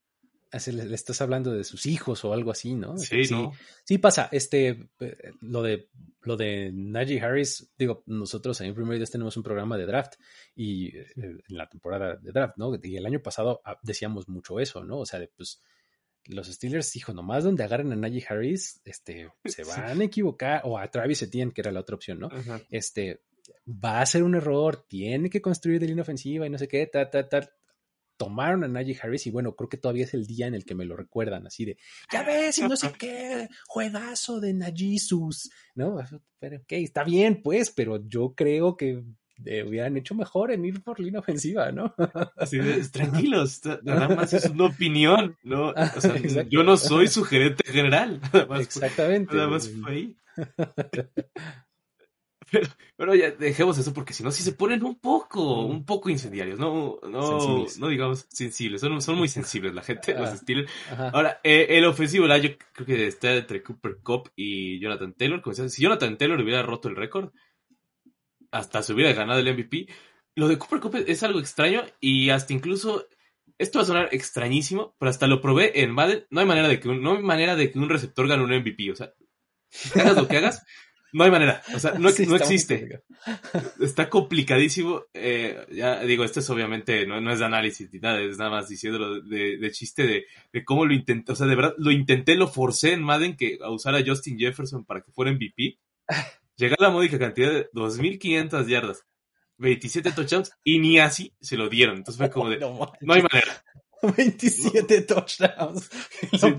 Speaker 2: le, estás hablando de sus hijos o algo así, ¿no?
Speaker 1: Sí,
Speaker 2: sí,
Speaker 1: ¿no?
Speaker 2: sí pasa. Este, eh, lo de lo de Najee Harris, digo, nosotros en Premier League tenemos un programa de draft y eh, en la temporada de draft, ¿no? Y el año pasado ah, decíamos mucho eso, ¿no? O sea, de, pues los Steelers, hijo, nomás donde agarren a Najee Harris, este, se van a equivocar, o a Travis Etienne, que era la otra opción, ¿no? Este, va a ser un error, tiene que construir de línea ofensiva y no sé qué, tal, tal, tal tomaron a Najee Harris y bueno, creo que todavía es el día en el que me lo recuerdan, así de, ya ves, y no sé qué, juegazo de Najee Sus, ¿no? Pero, ok, está bien, pues, pero yo creo que hubieran hecho mejor en ir por línea ofensiva, ¿no?
Speaker 1: Así de, tranquilos, nada más es una opinión, ¿no? O sea, yo no soy su gerente general.
Speaker 2: Exactamente.
Speaker 1: nada más fue ahí. Pero, ya dejemos eso porque si no, si se ponen un poco, un poco incendiarios, no, no, no digamos sensibles, son, son muy sensibles la gente, los estilos. Ahora, eh, el ofensivo, yo creo que está entre Cooper Cup y Jonathan Taylor. Como si Jonathan Taylor hubiera roto el récord, hasta se hubiera ganado el MVP. Lo de Cooper Cup es algo extraño y hasta incluso esto va a sonar extrañísimo, pero hasta lo probé en Madden. No hay manera de que un, no hay manera de que un receptor gane un MVP. O sea, hagas lo que hagas, no hay manera, o sea, no, no existe. Está complicadísimo. Eh, ya digo, esto es obviamente, no, no, es de análisis ni nada, es nada más diciéndolo de, de chiste de, de, cómo lo intenté. O sea, de verdad, lo intenté, lo forcé en Madden que, a usar a Justin Jefferson para que fuera MVP. Llegar a la módica cantidad de 2.500 yardas, 27 touchdowns, y ni así se lo dieron. Entonces fue como de, no hay manera.
Speaker 2: 27 touchdowns.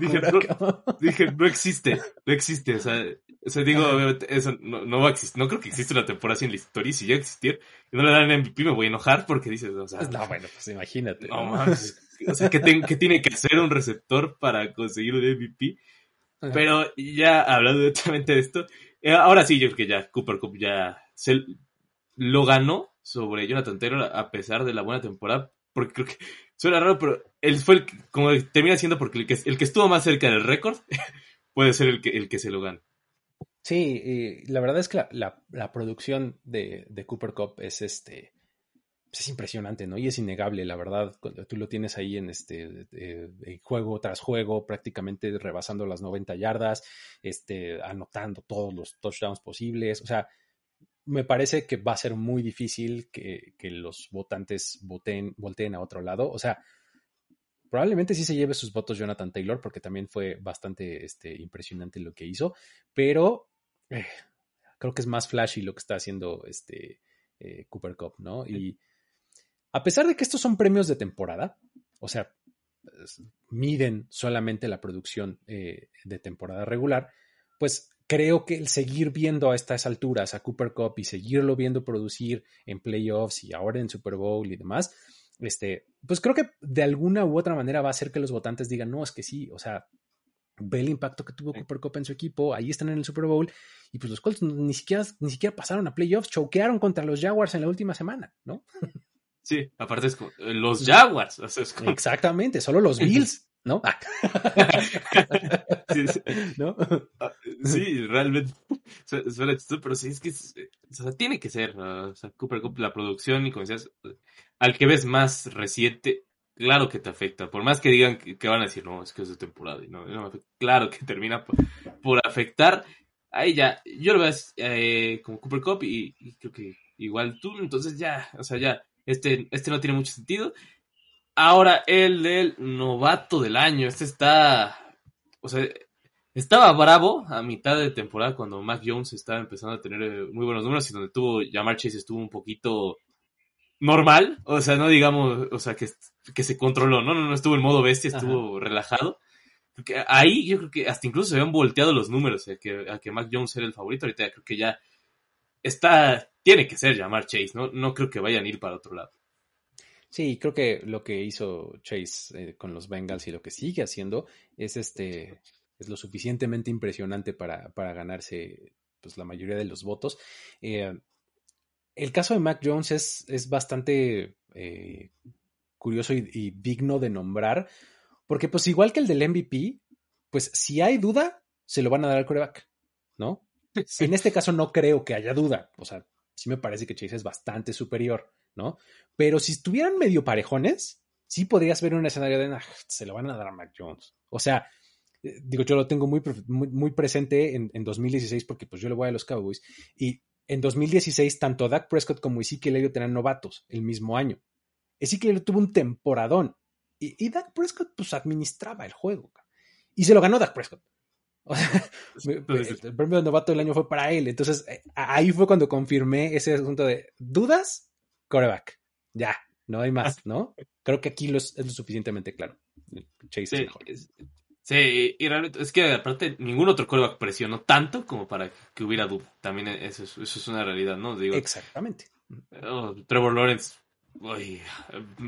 Speaker 1: dije, no, dije, no, existe, no existe. O sea, o sea digo, eso no, no, va a existir. No creo que exista una temporada en la historia. Y si llega a existir y no le dan MVP, me voy a enojar porque dices, o sea.
Speaker 2: No, bueno, pues imagínate.
Speaker 1: No, mames. O sea, ¿qué, ¿qué, tiene que hacer un receptor para conseguir un MVP? Pero ya hablando directamente de esto, eh, ahora sí, yo creo que ya Cooper Cup ya se lo ganó sobre Jonathan Taylor a pesar de la buena temporada, porque creo que suena raro, pero él fue el que, como termina siendo porque el que, el que estuvo más cerca del récord puede ser el que, el que se lo gane.
Speaker 2: Sí, la verdad es que la, la, producción de, de, Cooper Cup es este pues es impresionante, ¿no? Y es innegable, la verdad, cuando tú lo tienes ahí en este juego tras juego, prácticamente rebasando las 90 yardas, este, anotando todos los touchdowns posibles, o sea, me parece que va a ser muy difícil que, los votantes voten, volteen a otro lado. O sea, probablemente sí se lleve sus votos Jonathan Taylor, porque también fue bastante este, impresionante lo que hizo, pero eh, creo que es más flashy lo que está haciendo este eh, Cooper Cup, ¿no? Y a pesar de que estos son premios de temporada, o sea, miden solamente la producción eh, de temporada regular, pues creo que el seguir viendo a estas alturas a Cooper Cup y seguirlo viendo producir en playoffs y ahora en Super Bowl y demás, este, pues creo que de alguna u otra manera va a hacer que los votantes digan, no, es que sí, o sea, ve el impacto que tuvo Cooper Cup en su equipo, ahí están en el Super Bowl y pues los Colts ni siquiera, ni siquiera pasaron a playoffs, choquearon contra los Jaguars en la última semana, ¿no?
Speaker 1: Sí, aparte es como, los Jaguars.
Speaker 2: Exactamente, solo los Bills ¿no?
Speaker 1: Ah, sí, realmente. Suena chistoso, pero sí es que tiene que ser, o sea, Cooper Cup, la producción y como decías, al que ves más reciente, claro que te afecta, por más que digan que, van a decir, no, es que es de temporada, y no, claro que termina por, afectar, ahí ya, yo lo veo eh, como Cooper Cup y, y creo que igual tú, entonces ya, o sea, ya, este, este no tiene mucho sentido. Ahora, el del novato del año. Este está. O sea, estaba bravo a mitad de temporada cuando Mac Jones estaba empezando a tener eh, muy buenos números y donde tuvo. Jamar Chase estuvo un poquito normal. O sea, no digamos. O sea, que, que se controló. No, no, no estuvo en modo bestia, estuvo relajado. Porque ahí yo creo que hasta incluso se habían volteado los números. A que, a que Mac Jones era el favorito. Ahorita creo que ya está. Tiene que ser Jamar Chase. No, no creo que vayan a ir para otro lado.
Speaker 2: Sí, creo que lo que hizo Chase eh, con los Bengals y lo que sigue haciendo es este es lo suficientemente impresionante para, para ganarse pues, la mayoría de los votos. Eh, el caso de Mac Jones es, es bastante eh, curioso y, digno de nombrar, porque pues igual que el del MVP, pues si hay duda, se lo van a dar al coreback, ¿no? En este caso no creo que haya duda, o sea, sí me parece que Chase es bastante superior. ¿No? Pero si estuvieran medio parejones, sí podrías ver un escenario de, se lo van a dar a Mac Jones. O sea, eh, digo, yo lo tengo muy, muy, presente en, en, 2016 porque pues yo le voy a los Cowboys y en 2016 tanto Dak Prescott como Ezekiel Elliott eran novatos el mismo año. Ezekiel Elliott tuvo un temporadón y, y Dak Prescott pues administraba el juego y se lo ganó Dak Prescott. O sea, el premio de novato del año fue para él. Entonces, eh, ahí fue cuando confirmé ese asunto de dudas, coreback. Ya, no hay más, ¿no? Creo que aquí es lo suficientemente claro. Chase sí,
Speaker 1: es Sí, y realmente es que aparte ningún otro coreback presionó tanto como para que hubiera duda. También eso es, eso es una realidad, ¿no?
Speaker 2: Digo, Exactamente.
Speaker 1: Oh, Trevor Lawrence. Ay,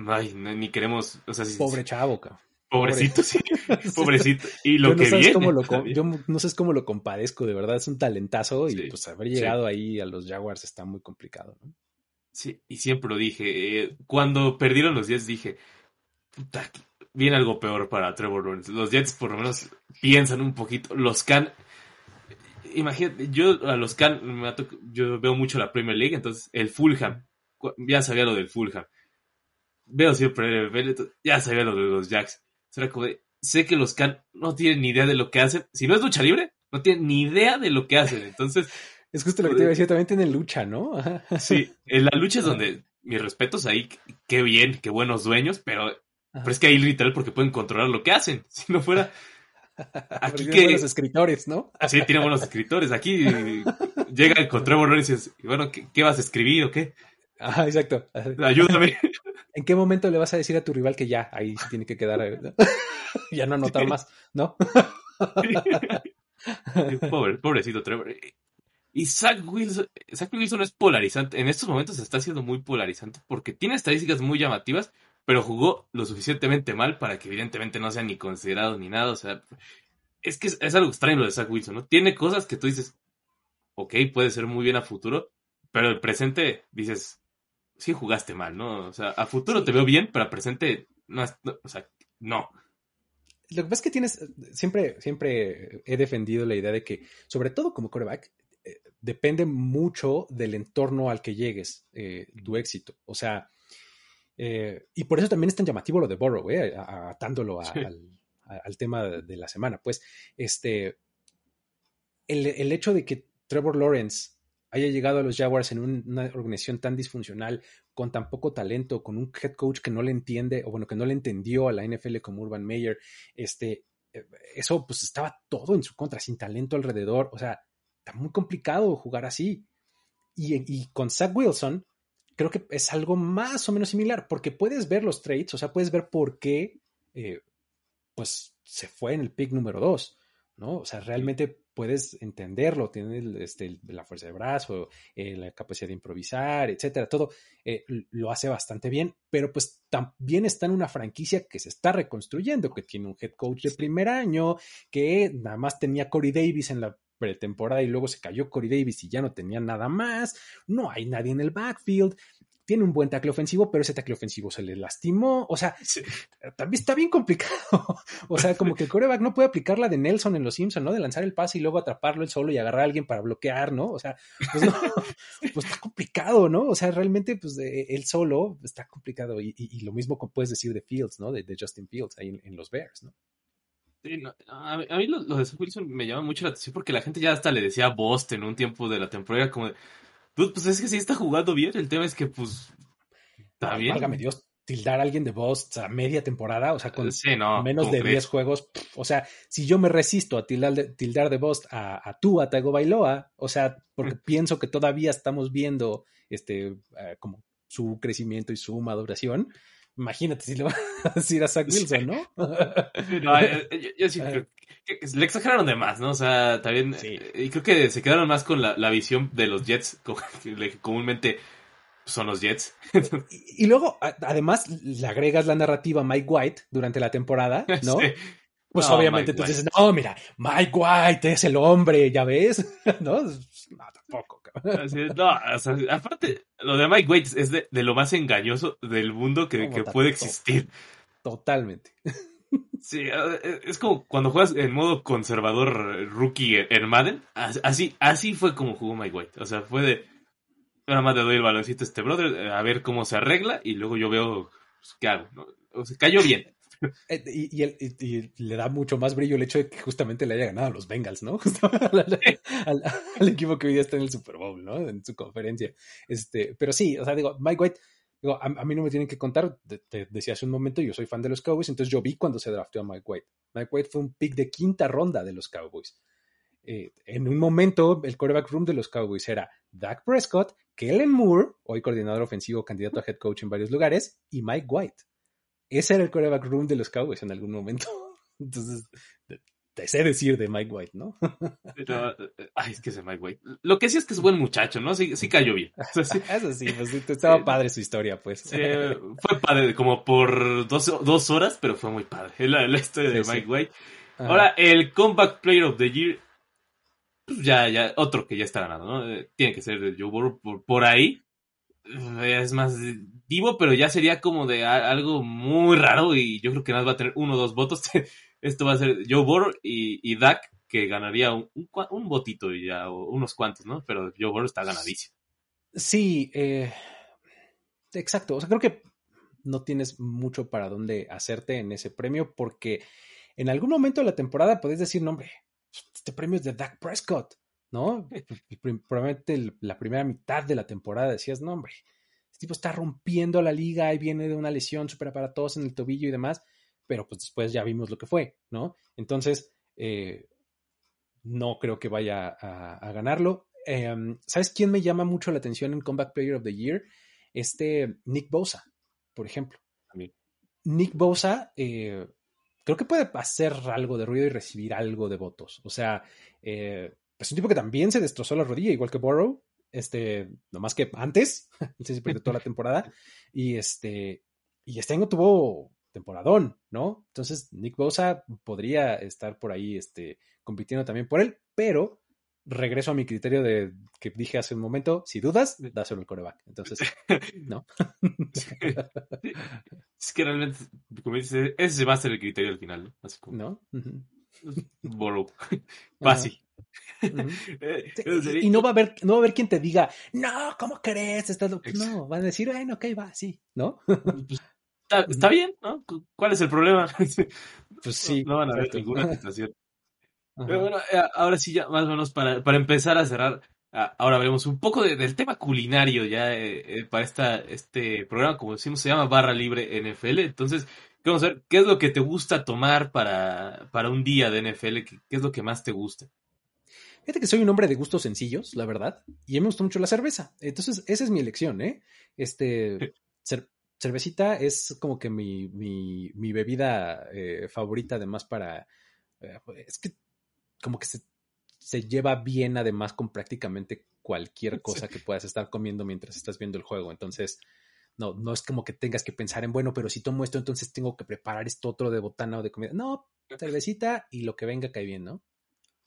Speaker 1: ay, ni queremos. O sea,
Speaker 2: Pobre chavo, cabrón.
Speaker 1: Pobrecito, sí. Pobrecito. Y lo
Speaker 2: yo no
Speaker 1: que viene.
Speaker 2: Cómo lo, yo no sé cómo lo compadezco, de verdad. Es un talentazo y pues haber llegado ahí a los Jaguars está muy complicado, ¿no?
Speaker 1: Sí, y siempre lo dije. Eh, cuando perdieron los Jets dije, puta, viene algo peor para Trevor Lawrence. Los Jets por lo menos piensan un poquito. Los Can... Imagínate, yo a los Can, yo veo mucho la Premier League, entonces el Fulham, ya sabía lo del Fulham. Veo siempre ya sabía lo de los Jacks sé que los Can no tienen ni idea de lo que hacen. Si no es lucha libre, no tienen ni idea de lo que hacen. Entonces.
Speaker 2: Es justo lo que te iba a decir, también tienen lucha, ¿no?
Speaker 1: sí, en la lucha es donde mis respetos ahí, qué bien, qué buenos dueños, pero, pero es que ahí literal porque pueden controlar lo que hacen. Si no fuera.
Speaker 2: Aquí que. buenos escritores, ¿no?
Speaker 1: Sí, tienen buenos escritores. Aquí llega el Trevor y dices, bueno, ¿qué, vas a escribir o qué?
Speaker 2: Ajá, exacto.
Speaker 1: Ayúdame.
Speaker 2: ¿En qué momento le vas a decir a tu rival que ya, ahí tiene que quedar, eh, ya no anotar más, ¿no?
Speaker 1: Pobre, pobrecito Trevor. Y Zach Wilson, Zach Wilson es polarizante. En estos momentos está siendo muy polarizante porque tiene estadísticas muy llamativas, pero jugó lo suficientemente mal para que evidentemente no sea ni considerado ni nada. O sea, es que es, algo extraño lo de Zach Wilson, ¿no? Tiene cosas que tú dices, ok, puede ser muy bien a futuro, pero el presente dices, sí jugaste mal, ¿no? O sea, a futuro te veo bien, pero a presente, no, o sea, no.
Speaker 2: Lo que pasa es que tienes, siempre, siempre he defendido la idea de que, sobre todo como coreback, eh, depende mucho del entorno al que llegues, eh, tu éxito. O sea, eh, y por eso también es tan llamativo lo de Borrow, atándolo al, tema de la semana. Pues, este, el, el hecho de que Trevor Lawrence haya llegado a los Jaguars en una organización tan disfuncional, con tan poco talento, con un head coach que no le entiende, o bueno, que no le entendió a la NFL como Urban Meyer, este, eso pues estaba todo en su contra, sin talento alrededor, o sea, está muy complicado jugar así. Y, con Zach Wilson, creo que es algo más o menos similar, porque puedes ver los trades, o sea, puedes ver por qué, eh, pues, se fue en el pick número 2, ¿no? O sea, realmente puedes entenderlo, tienes este, la fuerza de brazo, eh, la capacidad de improvisar, etcétera, todo eh, lo hace bastante bien, pero pues también está en una franquicia que se está reconstruyendo, que tiene un head coach de primer año, que nada más tenía Corey Davis en la pretemporada y luego se cayó Corey Davis y ya no tenía nada más, no hay nadie en el backfield, tiene un buen tackle ofensivo, pero ese tackle ofensivo se le lastimó. O sea, también está bien complicado. o sea, como que el coreback no puede aplicar la de Nelson en Los Simpsons, ¿no? De lanzar el pase y luego atraparlo él solo y agarrar a alguien para bloquear, ¿no? O sea, pues, no, pues está complicado, ¿no? O sea, realmente, pues él solo está complicado. Y, lo mismo puedes decir de Fields, ¿no? De, Justin Fields ahí en, los Bears, ¿no?
Speaker 1: Sí, a, mí, lo, de Wilson me llama mucho la atención porque la gente ya hasta le decía a Boston en un tiempo de la temporada como de, pues, pues, es que sí está jugando bien. El tema es que, pues, está bien.
Speaker 2: Válgame Dios, tildar a alguien de boss a media temporada, o sea, con menos de 10 juegos. o sea, si yo me resisto a tildar de, tildar de boss a, a tú, a Tago Bailoa, o sea, porque pienso que todavía estamos viendo este eh, como su crecimiento y su maduración, Imagínate si le va a decir a Zach Wilson, ¿no?
Speaker 1: no eh, eh, yo, sí creo que, le exageraron de más, ¿no? O sea, también. Eh, y creo que se quedaron más con la, visión de los Jets, que comúnmente son los Jets.
Speaker 2: y, luego, además, le agregas la narrativa a Mike White durante la temporada, ¿no? Pues obviamente tú dices, no, mira, Mike White es el hombre, ya ves, ¿no? No, tampoco.
Speaker 1: No, aparte, lo de Mike White es de, lo más engañoso del mundo que, puede existir.
Speaker 2: Totalmente.
Speaker 1: Sí, e, es como cuando juegas en modo conservador rookie en Madden. Así, así fue como jugó Mike White. O sea, fue de. Nada más le doy el baloncito a este brother, a ver cómo se arregla, y luego yo veo pues, qué hago. O sea, cayó bien.
Speaker 2: Eh, y, le da mucho más brillo el hecho de que justamente le haya ganado a los Bengals, ¿no? al, equipo que hoy día está en el Super Bowl, ¿no? En su conferencia. Este, pero sí, o sea, digo, Mike White, digo, a, mí no me tienen que contar, te, decía hace un momento, yo soy fan de los Cowboys, entonces yo vi cuando se drafteó a Mike White. Mike White fue un pick de quinta ronda de los Cowboys. Eh, en un momento, el quarterback room de los Cowboys era Dak Prescott, Kellen Moore, hoy coordinador ofensivo, candidato a head coach en varios lugares, y Mike White ese era el coreback room de los Cowboys en algún momento. Entonces, te sé decir de Mike White, ¿no?
Speaker 1: ay, es que ese Mike White. Lo que sí es que es buen muchacho, ¿no? Sí, sí cayó bien.
Speaker 2: Eso sí, pues estaba padre su historia, pues.
Speaker 1: fue padre, como por dos, dos, horas, pero fue muy padre la, la historia de Mike White. Ahora, el Comeback Player of the Year, pues ya, ya, otro que ya está ganado, ¿no? Eh, tiene que ser Joe Burrow por, por ahí. Eh, es más divo, pero ya sería como de algo muy raro y yo creo que nada va a tener uno o dos votos. Esto va a ser Joe Burrow y, y Dak, que ganaría un, un, votito ya, o unos cuantos, ¿no? Pero Joe Burrow está ganadísimo.
Speaker 2: Sí, eh, exacto. O sea, creo que no tienes mucho para dónde hacerte en ese premio porque en algún momento de la temporada podés decir, no, hombre, este premio es de Dak Prescott, ¿no? Probablemente la primera mitad de la temporada decías, no, hombre, este tipo está rompiendo la liga y viene de una lesión súper aparatosa en el tobillo y demás, pero pues después ya vimos lo que fue, ¿no? Entonces, eh, no creo que vaya a, ganarlo. Em, ¿Sabes quién me llama mucho la atención en Comeback Player of the Year? Este Nick Bosa, por ejemplo. Nick Bosa, eh, creo que puede hacer algo de ruido y recibir algo de votos. O sea, eh, es un tipo que también se destrozó la rodilla, igual que Borrow, este, más que antes, si perdió toda la temporada, y este, y este año tuvo temporadón, ¿no? Entonces, Nick Bosa podría estar por ahí, este, compitiendo también por él, pero regreso a mi criterio de que dije hace un momento, si dudas, dáselo el coreback. Entonces, no.
Speaker 1: es que realmente, como dices, ese va a ser el criterio al final, ¿no? Así como,
Speaker 2: ¿No?
Speaker 1: Bolo. Fácil.
Speaker 2: Eh, y no va a haber, no va a haber quien te diga, no, ¿cómo crees? No, van a decir, bueno, ok, va, sí, ¿no?
Speaker 1: Pues, está, bien, ¿no? ¿Cuál es el problema?
Speaker 2: pues sí.
Speaker 1: No, van a haber ninguna situación. Pero bueno, eh, ahora sí, ya más o menos para, para empezar a cerrar, ahora veremos un poco del tema culinario ya eh, eh, para esta, este programa, como decimos, se llama Barra Libre NFL. Entonces, vamos a ver qué es lo que te gusta tomar para, para un día de NFL, qué, es lo que más te gusta.
Speaker 2: Fíjate que soy un hombre de gustos sencillos, la verdad, y me gusta mucho la cerveza. Entonces, esa es mi elección, ¿eh? Este, cervecita es como que mi, mi, mi bebida favorita, además, para... es que como que se, lleva bien además con prácticamente cualquier cosa que puedas estar comiendo mientras estás viendo el juego. Entonces, no, no es como que tengas que pensar en, bueno, pero si tomo esto, entonces tengo que preparar esto otro de botana o de comida. No, cervecita y lo que venga cae bien, ¿no?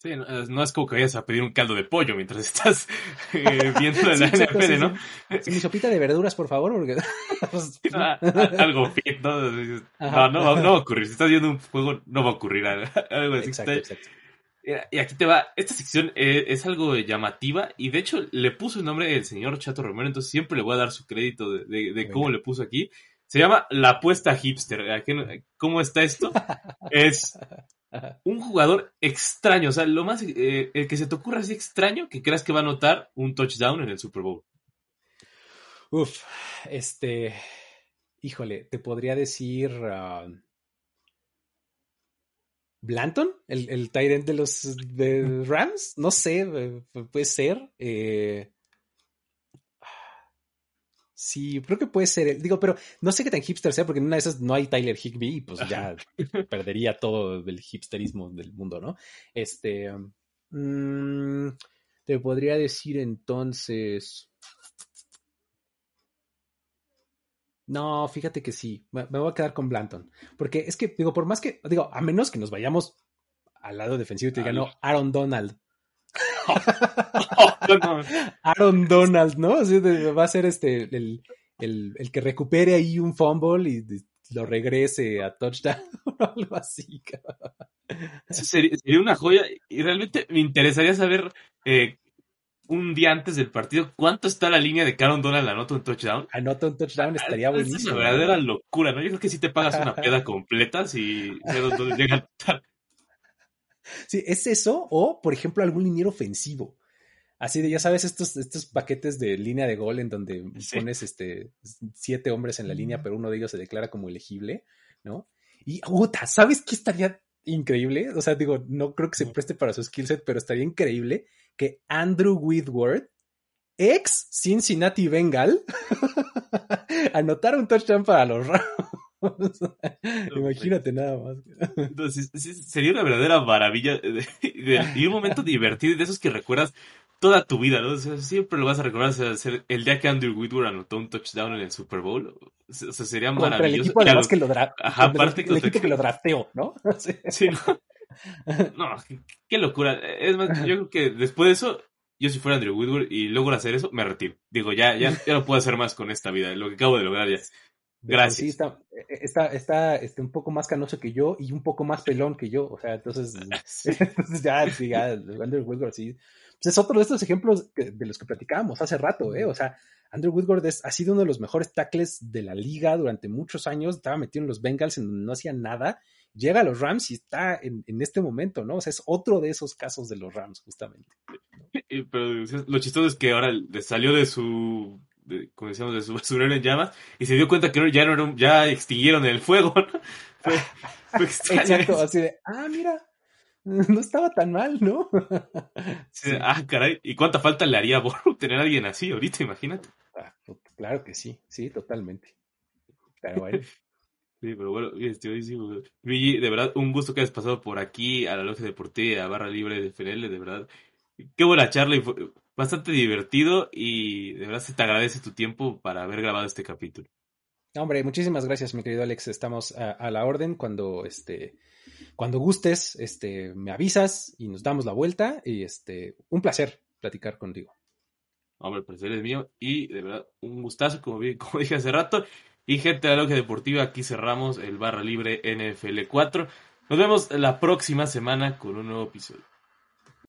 Speaker 1: Sí, no, es como que vayas a pedir un caldo de pollo mientras estás eh, viendo la NFL, ¿no?
Speaker 2: Sí, mi sopita de verduras, por favor, porque...
Speaker 1: Pues, ah, algo fit, ¿no? No, no, va a ocurrir. Si estás viendo un juego, no va a ocurrir algo así. Exacto, exacto. Y aquí te va. Esta sección eh, es, algo llamativa y de hecho le puso el nombre del señor Chato Romero, entonces siempre le voy a dar su crédito de, cómo le puso aquí. Se llama La apuesta hipster. ¿Cómo está esto? es un jugador extraño, o sea, lo más eh, el que se te ocurra así extraño que creas que va a anotar un touchdown en el Super Bowl.
Speaker 2: Uf, este, híjole, te podría decir ah, Blanton, el, el Tyrant de los de Rams, no sé, eh, puede ser. Eh, sí, creo que puede ser. Digo, pero no sé qué tan hipster sea, porque en una de esas no hay Tyler Higby y pues ya perdería todo el hipsterismo del mundo, ¿no? Este. Mm, te podría decir entonces. No, fíjate que sí, me, voy a quedar con Blanton. Porque es que, digo, por más que, digo, a menos que nos vayamos al lado defensivo y te digan, no, Aaron Donald. Aaron Donald, ¿no? va a ser este, el, que recupere ahí un fumble y lo regrese a touchdown o algo así.
Speaker 1: Sería, sería, una joya y realmente me interesaría saber eh, un día antes del partido, ¿cuánto está la línea de Caron Donald anota un touchdown?
Speaker 2: Anota un touchdown, estaría buenísimo. Es
Speaker 1: una verdadera locura, ¿no? Yo creo que si te pagas una peda completa si Caron llega a
Speaker 2: Sí, es eso, o por ejemplo, algún liniero ofensivo. Así de, ya sabes, estos, estos paquetes de línea de gol en donde pones este siete hombres en la línea, pero uno de ellos se declara como elegible, ¿no? Y, puta, ¿sabes qué estaría increíble? O sea, digo, no creo que se preste para su skill set, pero estaría increíble que Andrew Whitworth, ex Cincinnati Bengal, anotara un touchdown para los Rams. imagínate nada más.
Speaker 1: Entonces, sería una verdadera maravilla y un momento divertido de esos que recuerdas toda tu vida, ¿no? siempre lo vas a recordar el día que Andrew Whitworth anotó un touchdown en el Super Bowl. O sea, sería
Speaker 2: Contra
Speaker 1: maravilloso.
Speaker 2: El equipo, que lo Ajá, aparte el, equipo que lo drafteó, ¿no?
Speaker 1: Sí, ¿no? no, qué, locura. Es más, yo creo que después de eso, yo si fuera Andrew Whitworth y logro hacer eso, me retiro. Digo, ya, ya, ya no puedo hacer más con esta vida, lo que acabo de lograr ya. Gracias. Sí,
Speaker 2: está, está, está este, un poco más canoso que yo y un poco más pelón que yo. O sea, entonces, entonces ya, sí, ya, Andrew sí pues es otro de estos ejemplos de los que platicábamos hace rato, ¿eh? O sea, Andrew Woodward ha sido uno de los mejores tackles de la liga durante muchos años, estaba metido en los Bengals en donde no hacía nada, llega a los Rams y está en, este momento, ¿no? O sea, es otro de esos casos de los Rams, justamente.
Speaker 1: Pero lo chistoso es que ahora salió de su como decíamos, de su basurero en llamas, y se dio cuenta que ya, no, ya extinguieron el fuego, ¿no?
Speaker 2: Fue, Exacto, así de, ah, mira, no estaba tan mal, ¿no?
Speaker 1: Ah, caray, ¿y cuánta falta le haría a Boru tener a alguien así ahorita, imagínate?
Speaker 2: Ah, pues, claro que sí, sí, totalmente. Pero bueno.
Speaker 1: Sí, pero bueno, Luigi, de verdad, un gusto que hayas pasado por aquí a la Logia Deportiva, a Barra Libre de FNL, de verdad. Qué buena charla, y bastante divertido y de verdad se te agradece tu tiempo para haber grabado este capítulo.
Speaker 2: Hombre, muchísimas gracias, mi querido Alex. Estamos a, a la orden cuando este cuando gustes, este, me avisas y nos damos la vuelta y este, un placer platicar contigo.
Speaker 1: Hombre, el placer es mío y de verdad un gustazo, como, como dije hace rato. Y gente de la Logia Deportiva, aquí cerramos el barra libre NFL 4. Nos vemos la próxima semana con un nuevo episodio.